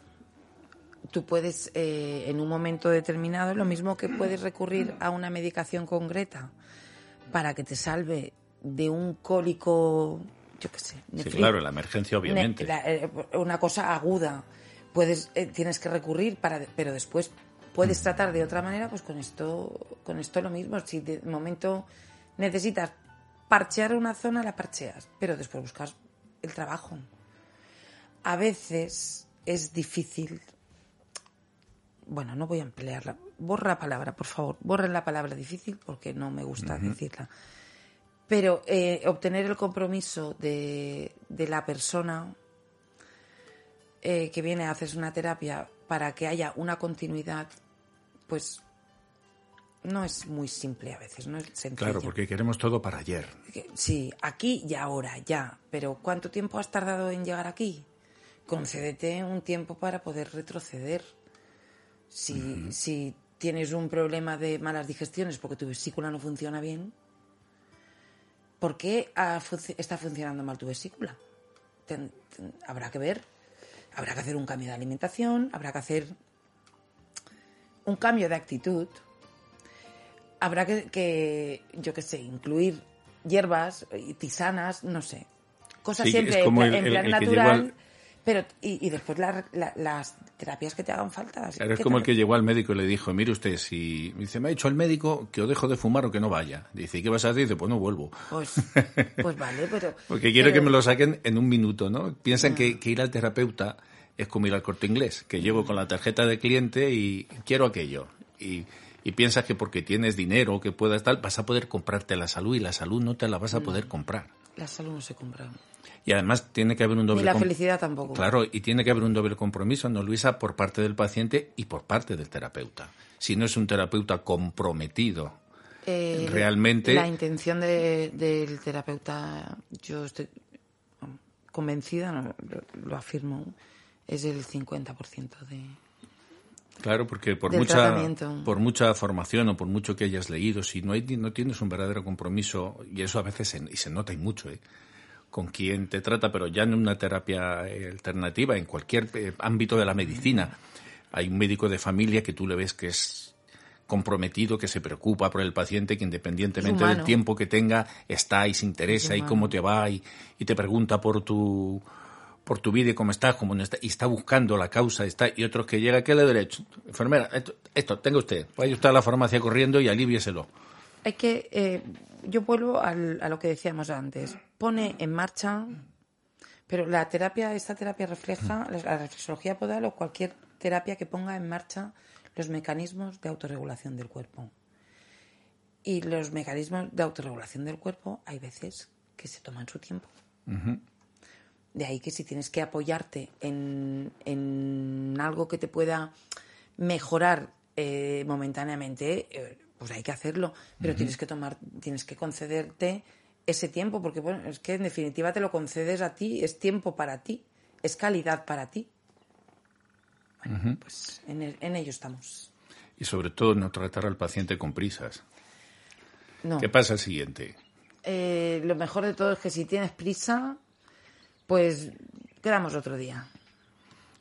Tú puedes, eh, en un momento determinado, lo mismo que puedes recurrir a una medicación concreta para que te salve de un cólico, yo qué sé, Sí, claro, la emergencia, ne- obviamente. la- eh, una cosa aguda. Puedes, eh, tienes que recurrir para, pero después puedes tratar de otra manera, pues con esto, con esto lo mismo. Si de momento necesitas parchear una zona, la parcheas, pero después buscas el trabajo. A veces es difícil. Bueno, no voy a emplearla. Borra la palabra, por favor. Borren la palabra difícil porque no me gusta decirla. Pero eh, obtener el compromiso de, de la persona eh, que viene a hacerse una terapia para que haya una continuidad, pues no es muy simple a veces, no es sencillo. Claro, porque queremos todo para ayer. Sí, aquí y ahora, ya. Pero ¿cuánto tiempo has tardado en llegar aquí? Concédete un tiempo para poder retroceder. Si, si tienes un problema de malas digestiones porque tu vesícula no funciona bien, ¿por qué está funcionando mal tu vesícula? Habrá que ver, habrá que hacer un cambio de alimentación, habrá que hacer un cambio de actitud, habrá que, que yo qué sé, incluir hierbas y tisanas, no sé. Cosas Sí, siempre en, el- en el- plan el natural, al- pero y, y después la- la- las terapias que te hagan falta. Claro, es ¿Qué como el que llegó al médico y le dijo, mire usted, si me dice, me ha dicho el médico que o dejo de fumar o que no vaya. Dice, ¿y qué vas a hacer? Dice, pues no vuelvo. Pues, pues vale, pero... *laughs* Porque quiero pero- que me lo saquen en un minuto, ¿no? Piensan que, que ir al terapeuta es como ir al corte inglés, que llego con la tarjeta de cliente y quiero aquello. Y, y piensas que porque tienes dinero que puedas tal, vas a poder comprarte la salud y la salud no te la vas a poder comprar. La salud no se compra. Y además tiene que haber un doble Ni la felicidad tampoco. Claro, y tiene que haber un doble compromiso, ¿no, Luisa? Por parte del paciente y por parte del terapeuta. Si no es un terapeuta comprometido Eh, realmente... La intención de- del terapeuta, yo estoy convencida, lo afirmo, es el 50% de... Claro, porque por mucha, por mucha formación o por mucho que hayas leído, si no, hay, no tienes un verdadero compromiso, y eso a veces se, y se nota y mucho, ¿eh? con quien te trata, pero ya en una terapia alternativa, en cualquier eh, ámbito de la medicina, hay un médico de familia que tú le ves que es comprometido, que se preocupa por el paciente, que independientemente del tiempo que tenga, está y se interesa Es y cómo te va y, y te pregunta por tu por tu vida y cómo estás, cómo no y está buscando la causa, está, y otros que llega, ¿qué le derecho? Enfermera, esto, esto, tenga usted, vaya usted a la farmacia corriendo y alivieselo. Hay que, eh, yo vuelvo al- a lo que decíamos antes, pone en marcha, pero la terapia, esta terapia refleja, la reflexología podal o cualquier terapia que ponga en marcha los mecanismos de autorregulación del cuerpo. Y los mecanismos de autorregulación del cuerpo hay veces que se toman su tiempo. De ahí que si tienes que apoyarte en, en algo que te pueda mejorar eh, momentáneamente, eh, pues hay que hacerlo. Pero tienes que tomar, tienes que concederte ese tiempo, porque bueno, es que en definitiva te lo concedes a ti, es tiempo para ti, es calidad para ti. Bueno, pues en, el- en ello estamos. Y sobre todo no tratar al paciente con prisas. No. ¿Qué pasa el siguiente? Eh, lo mejor de todo es que si tienes prisa, pues quedamos otro día.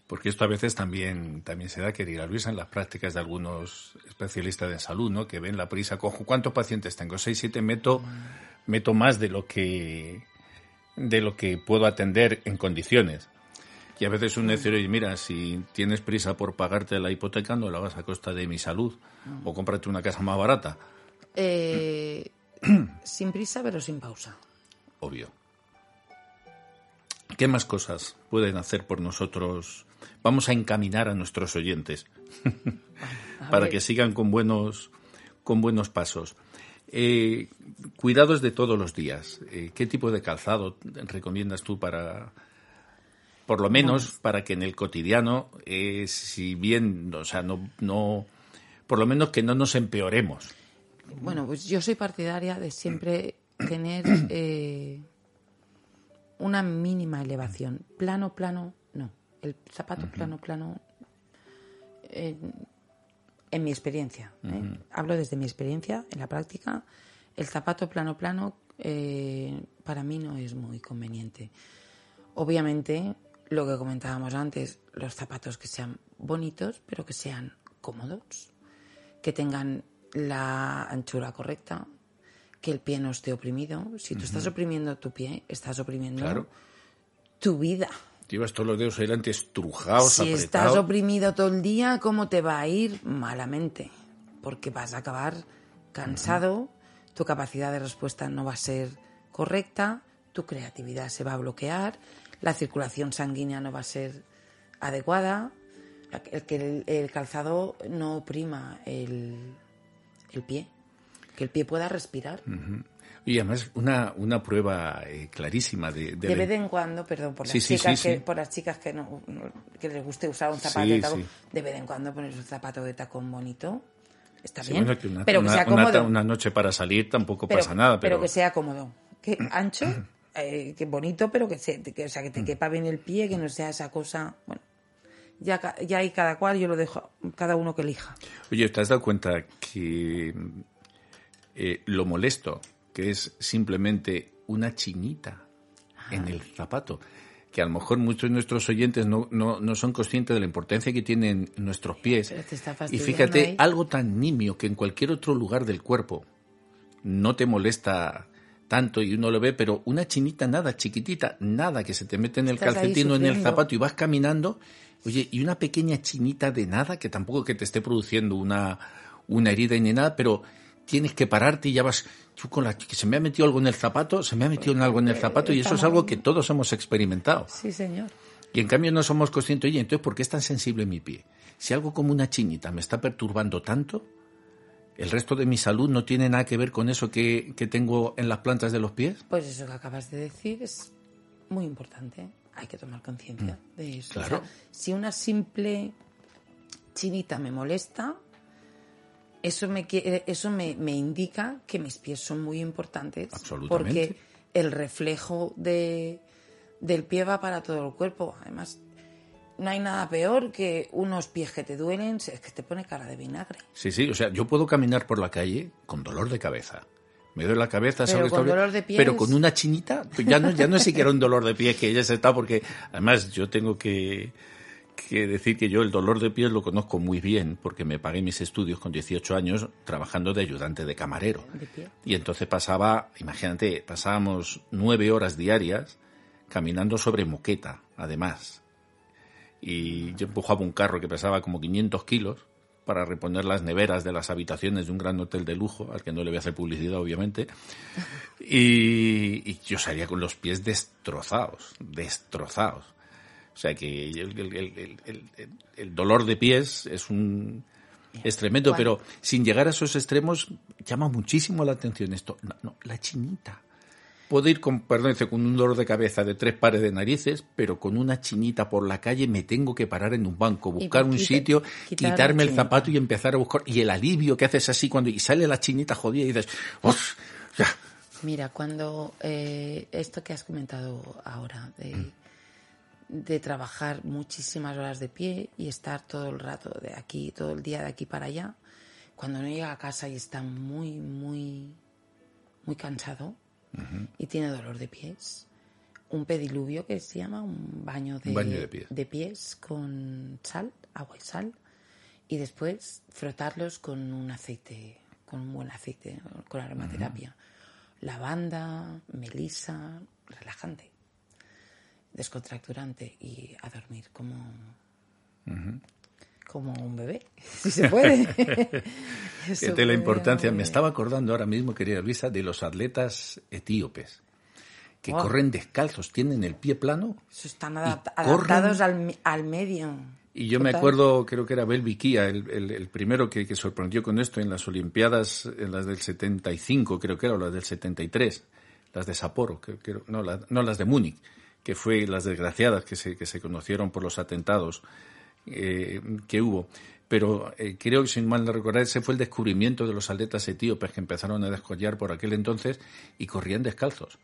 Porque esto a veces también, también se da, querida Luisa, en las prácticas de algunos especialistas de salud, ¿no? Que ven la prisa, cojo, ¿cuántos pacientes tengo? Seis, siete, meto, meto más de lo que, de lo que puedo atender en condiciones. Y a veces un necio oye, mira, si tienes prisa por pagarte la hipoteca, no lo hagas a costa de mi salud. O cómprate una casa más barata. Eh, *clears throat* sin prisa, pero sin pausa. obvio. ¿Qué más cosas pueden hacer por nosotros? Vamos a encaminar a nuestros oyentes *laughs* A para que sigan con buenos, con buenos pasos. Eh, cuidados de todos los días. Eh, ¿Qué tipo de calzado recomiendas tú para, por lo menos, para que en el cotidiano, eh, si bien, o sea, no, no, por lo menos que no nos empeoremos? Bueno, pues yo soy partidaria de siempre *clears throat* tener una mínima elevación. Plano, plano, no. El zapato plano, plano, eh, en mi experiencia. ¿eh? Hablo desde mi experiencia, en la práctica. El zapato plano, plano, eh, para mí no es muy conveniente. Obviamente, lo que comentábamos antes, los zapatos que sean bonitos, pero que sean cómodos que tengan la anchura correcta, que el pie no esté oprimido. Si tú estás oprimiendo tu pie, estás oprimiendo Claro. tu vida. Llevas todos los dedos adelante estrujados, Si estás apretados. oprimido todo el día, ¿cómo te va a ir? Malamente. Porque vas a acabar cansado, tu capacidad de respuesta no va a ser correcta, tu creatividad se va a bloquear, la circulación sanguínea no va a ser adecuada, el que el, el calzado no oprima el, el pie, que el pie pueda respirar. Y además una, una prueba eh, clarísima de, de vez en cuando, perdón, por las Sí, chicas sí, que por las chicas que no, que les guste usar un zapato de tacón, de vez en cuando poner un zapato de tacón bonito, está bien, bueno, que una, pero que sea cómodo, una noche para salir tampoco pero, pasa nada, pero, que sea cómodo, que *clears throat* ancho, eh, que bonito, pero que, se, que, o sea, que te Mm. quepa bien el pie, que no sea esa cosa, bueno, ya, ya hay cada cual, yo lo dejo, cada uno que elija. Oye, ¿te has dado cuenta que eh, lo molesto que es simplemente una chinita en el zapato? Que a lo mejor muchos de nuestros oyentes no, no, no son conscientes de la importancia que tienen nuestros pies. Y fíjate, ahí. algo tan nimio que en cualquier otro lugar del cuerpo no te molesta tanto y uno lo ve, pero una chinita nada, chiquitita, nada que se te mete en el calcetín o en el zapato y vas caminando, oye, y una pequeña chinita de nada, que tampoco que te esté produciendo una, una herida ni nada, pero tienes que pararte y ya vas, tú con la, que se me ha metido algo en el zapato, se me ha metido algo en el zapato y eso es algo que todos hemos experimentado. Sí, señor. Y en cambio no somos conscientes, oye, entonces, ¿por qué es tan sensible mi pie? Si algo como una chinita me está perturbando tanto, el resto de mi salud no tiene nada que ver con eso que, que tengo en las plantas de los pies. Pues eso que acabas de decir es muy importante. Hay que tomar conciencia de eso. O Claro. sea, si una simple chinita me molesta, eso me quiere- eso me, me indica que mis pies son muy importantes. Absolutamente. Porque el reflejo de, del pie va para todo el cuerpo. Además, no hay nada peor que unos pies que te duelen, es que te pone cara de vinagre. Sí, sí, o sea, yo puedo caminar por la calle con dolor de cabeza. Me duele la cabeza, Pero con dolor de pies. Pero con una chinita, ya no, ya no es siquiera un dolor de pies que ya se está, porque además yo tengo que, que decir que yo el dolor de pies lo conozco muy bien, porque me pagué mis estudios con 18 años trabajando de ayudante de camarero. De. Y entonces pasaba, imagínate, pasábamos nueve horas diarias caminando sobre moqueta, además. Y yo empujaba un carro que pesaba como 500 kilos para reponer las neveras de las habitaciones de un gran hotel de lujo, al que no le voy a hacer publicidad, obviamente. *laughs* Y, y yo salía con los pies destrozados, destrozados. O sea que el, el- el- el- el- el dolor de pies es un es tremendo, pero sin llegar a esos extremos llama muchísimo la atención esto. No, no, la chinita. Puedo ir con, perdón, con un dolor de cabeza de tres pares de narices, pero con una chinita por la calle me tengo que parar en un banco, buscar un quita- sitio, quitar quitarme el zapato y empezar a buscar. Y el alivio que haces así cuando y sale la chinita jodida y dices, "Uf, ya, Mira, cuando eh, esto que has comentado ahora, de, de trabajar muchísimas horas de pie y estar todo el rato de aquí, todo el día de aquí para allá, cuando no llega a casa y está muy, muy, muy cansado y tiene dolor de pies, un pediluvio que se llama un baño de, Un baño de pies. pies con sal, agua y sal, y después frotarlos con un aceite, con un buen aceite, con aromaterapia. Lavanda, melisa, relajante, descontracturante y a dormir como, como un bebé, *laughs* si se puede. *laughs* *laughs* Fíjate la importancia. Me estaba acordando ahora mismo, querida Luisa, de los atletas etíopes que corren descalzos, tienen el pie plano. Eso están adaptados al, al medio. Y yo me acuerdo, creo que era Belviquía, el, el, el primero que, que sorprendió con esto en las Olimpiadas, en las del 75, creo que era, o las del 73, las de Sapporo, no, la- no las de Múnich, que fue las desgraciadas que se, que se conocieron por los atentados eh, que hubo. Pero eh, creo que, sin mal no recordar, ese fue el descubrimiento de los atletas etíopes que empezaron a descollar por aquel entonces y corrían descalzos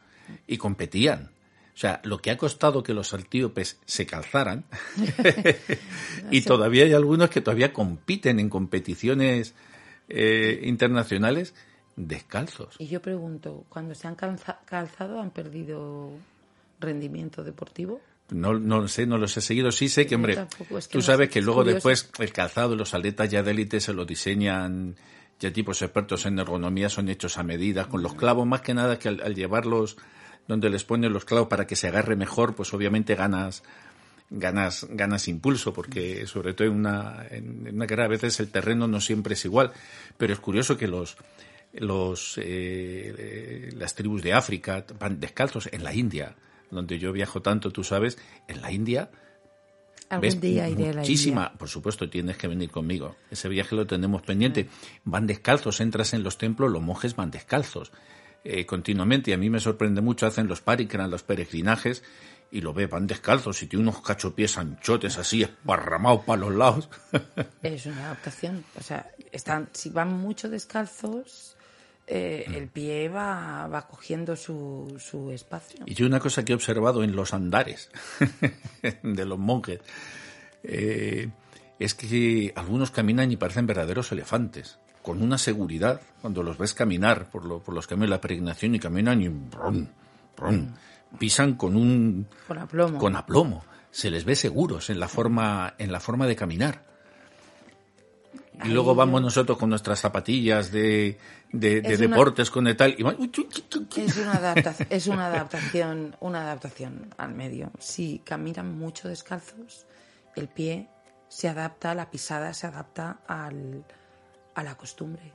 y competían. O sea, lo que ha costado que los etíopes se calzaran *laughs* y todavía hay algunos que todavía compiten en competiciones eh, internacionales descalzos. Y yo pregunto, cuando se han calza- calzado, ¿han perdido rendimiento deportivo? No, no sé, no los he seguido. Sí sé que, hombre, es que tú sabes que luego curioso. después el calzado, los atletas ya de élite se lo diseñan ya tipos expertos en ergonomía, son hechos a medida, con los clavos, más que nada que al, al llevarlos donde les ponen los clavos para que se agarre mejor, pues obviamente ganas ganas ganas impulso porque sobre todo en una en una carrera a veces el terreno no siempre es igual pero es curioso que los los eh, eh, las tribus de África van descalzos en la India donde yo viajo tanto tú sabes en la India Algún ves día iré a la muchísima India. por supuesto tienes que venir conmigo. Ese viaje lo tenemos pendiente. Van descalzos entras en los templos los monjes van descalzos eh, continuamente. Y a mí me sorprende mucho hacen los parikran los peregrinajes y lo ve van descalzos y tiene unos cachopies anchotes así esparramados para los lados. *laughs* Es una adaptación. O sea, están, si van mucho descalzos, eh, el pie va, va cogiendo su, su espacio. Y yo una cosa que he observado en los andares *laughs* de los monjes, eh, es que algunos caminan y parecen verdaderos elefantes, con una seguridad, cuando los ves caminar por, los caminos de la peregrinación y caminan y brum, brum, pisan con un... Con aplomo. Con aplomo. Se les ve seguros en la forma, en la forma de caminar. Y luego vamos nosotros con nuestras zapatillas de, de, deportes con el tal y es una adaptación, *laughs* es una adaptación, una adaptación al medio. Si caminan mucho descalzos, el pie se adapta, la pisada se adapta al, a la costumbre.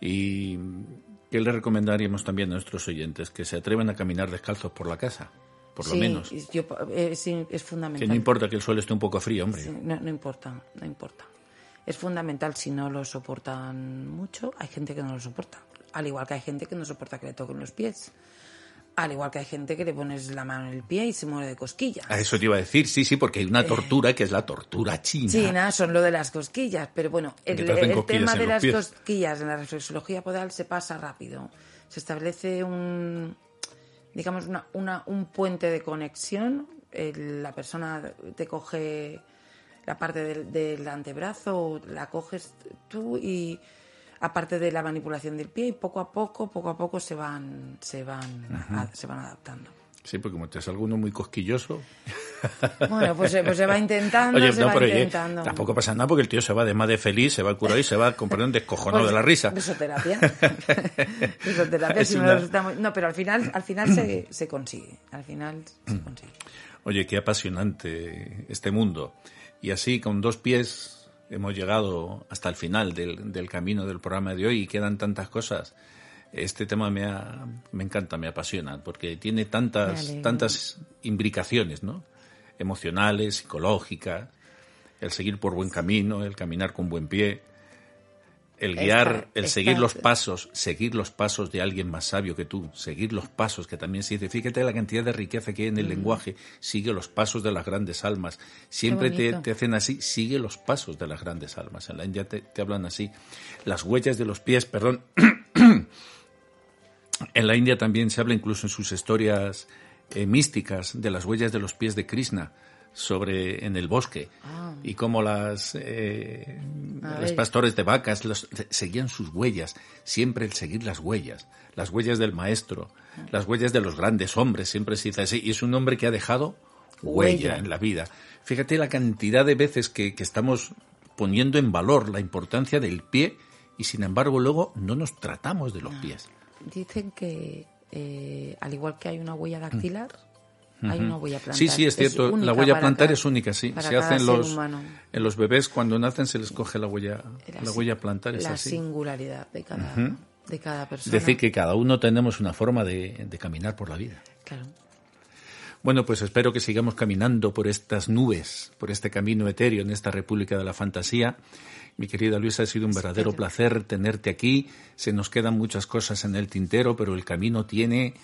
¿Y qué le recomendaríamos también a nuestros oyentes? Que se atrevan a caminar descalzos por la casa, por lo menos. Yo, es, es, fundamental. Que no importa que el suelo esté un poco frío, hombre. no, no importa, no importa. Es fundamental si no lo soportan mucho. Hay gente que no lo soporta. Al igual que hay gente que no soporta que le toquen los pies. Al igual que hay gente que le pones la mano en el pie y se muere de cosquillas. A eso te iba a decir, sí, sí, porque hay una eh, tortura que es la tortura china. China son lo de las cosquillas, pero bueno, el, tema de las cosquillas en la reflexología podal se pasa rápido. Se establece un, digamos, una, una, un puente de conexión. la persona te coge la parte del, del antebrazo, la coges tú y aparte de la manipulación del pie y poco a poco, poco a poco se van, se van, se van adaptando. Sí, porque como te es alguno muy cosquilloso. *laughs* Bueno, pues, pues se va intentando, se va intentando. tampoco pasa nada porque el tío se va de más de feliz, se va a curar y se va comprar un descojonado pues de la risa. Besoterapia. besoterapia, *laughs* si no, no, pero al final, al final se, se consigue. Al final se consigue. *clears throat* Oye, qué apasionante este mundo. Y así, con dos pies, hemos llegado hasta el final del, del, camino del programa de hoy y quedan tantas cosas. Este tema me, me encanta, me apasiona, porque tiene tantas, tantas imbricaciones, ¿no? Emocionales, psicológicas, el seguir por buen camino, el caminar con buen pie el guiar, el seguir los pasos, seguir los pasos de alguien más sabio que tú, seguir los pasos, que también se dice, fíjate la cantidad de riqueza que hay en el mm. lenguaje, sigue los pasos de las grandes almas. Siempre te, hacen así, sigue los pasos de las grandes almas. En la India te, hablan así. Las huellas de los pies, perdón. *clears throat* en la India también se habla incluso en sus historias eh, místicas de las huellas de los pies de Krishna sobre en el bosque. Ah. y cómo las eh, los pastores de vacas seguían sus huellas siempre el seguir las huellas las huellas del maestro las huellas de los grandes hombres siempre se dice así. Y es un hombre que ha dejado huella, en la vida. Fíjate la cantidad de veces que, estamos poniendo en valor la importancia del pie y sin embargo luego no nos tratamos de los pies dicen que eh, al igual que hay una huella dactilar hay una huella plantar. Sí, sí, es cierto. la huella plantar es única, sí. Se hace en los, en los bebés cuando nacen se les coge la huella, la, huella plantar. Es la singularidad de cada, de cada persona. Decir que cada uno tenemos una forma de, de caminar por la vida. Claro. Bueno, pues espero que sigamos caminando por estas nubes, por este camino etéreo en esta República de la Fantasía. Mi querida Luisa, ha sido un verdadero placer tenerte aquí. Se nos quedan muchas cosas en el tintero, pero el camino tiene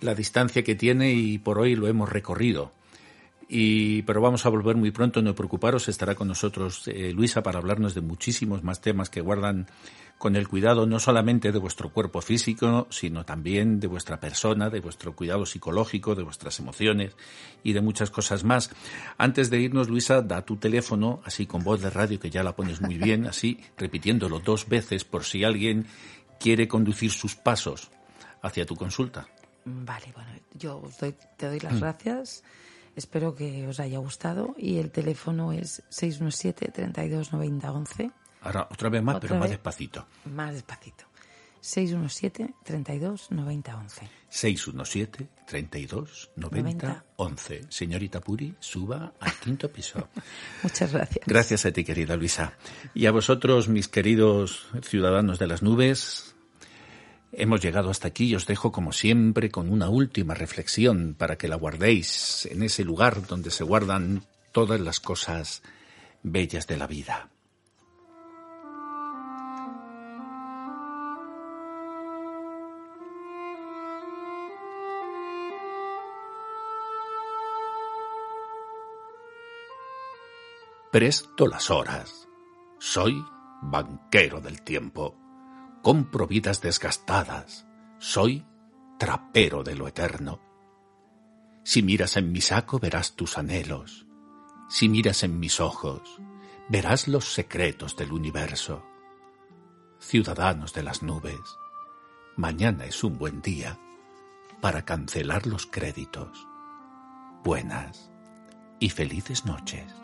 la distancia que tiene y por hoy lo hemos recorrido. Y, pero vamos a volver muy pronto, no preocuparos, estará con nosotros eh, Luisa para hablarnos de muchísimos más temas que guardan con el cuidado no solamente de vuestro cuerpo físico, sino también de vuestra persona, de vuestro cuidado psicológico, de vuestras emociones y de muchas cosas más. Antes de irnos, Luisa, da tu teléfono, así con voz de radio, que ya la pones muy bien, *laughs* así repitiéndolo dos veces por si alguien quiere conducir sus pasos hacia tu consulta. Vale, bueno, yo te doy las mm. gracias. Espero que os haya gustado. Y el teléfono es 617 32 90 11. Ahora, otra vez más, pero más despacito. Más despacito. 617 32 90 11. 617 32 90, 11. Señorita Puri, suba al quinto piso. *laughs* Muchas gracias. Gracias a ti, querida Luisa. Y a vosotros, mis queridos ciudadanos de las nubes, Hemos llegado hasta aquí y os dejo como siempre con una última reflexión para que la guardéis en ese lugar donde se guardan todas las cosas bellas de la vida. Presto las horas. Soy banquero del tiempo compro vidas desgastadas, soy trapero de lo eterno. Si miras en mi saco verás tus anhelos, Si miras en mis ojos, verás los secretos del universo. Ciudadanos de las nubes, mañana es un buen día para cancelar los créditos. Buenas y felices noches.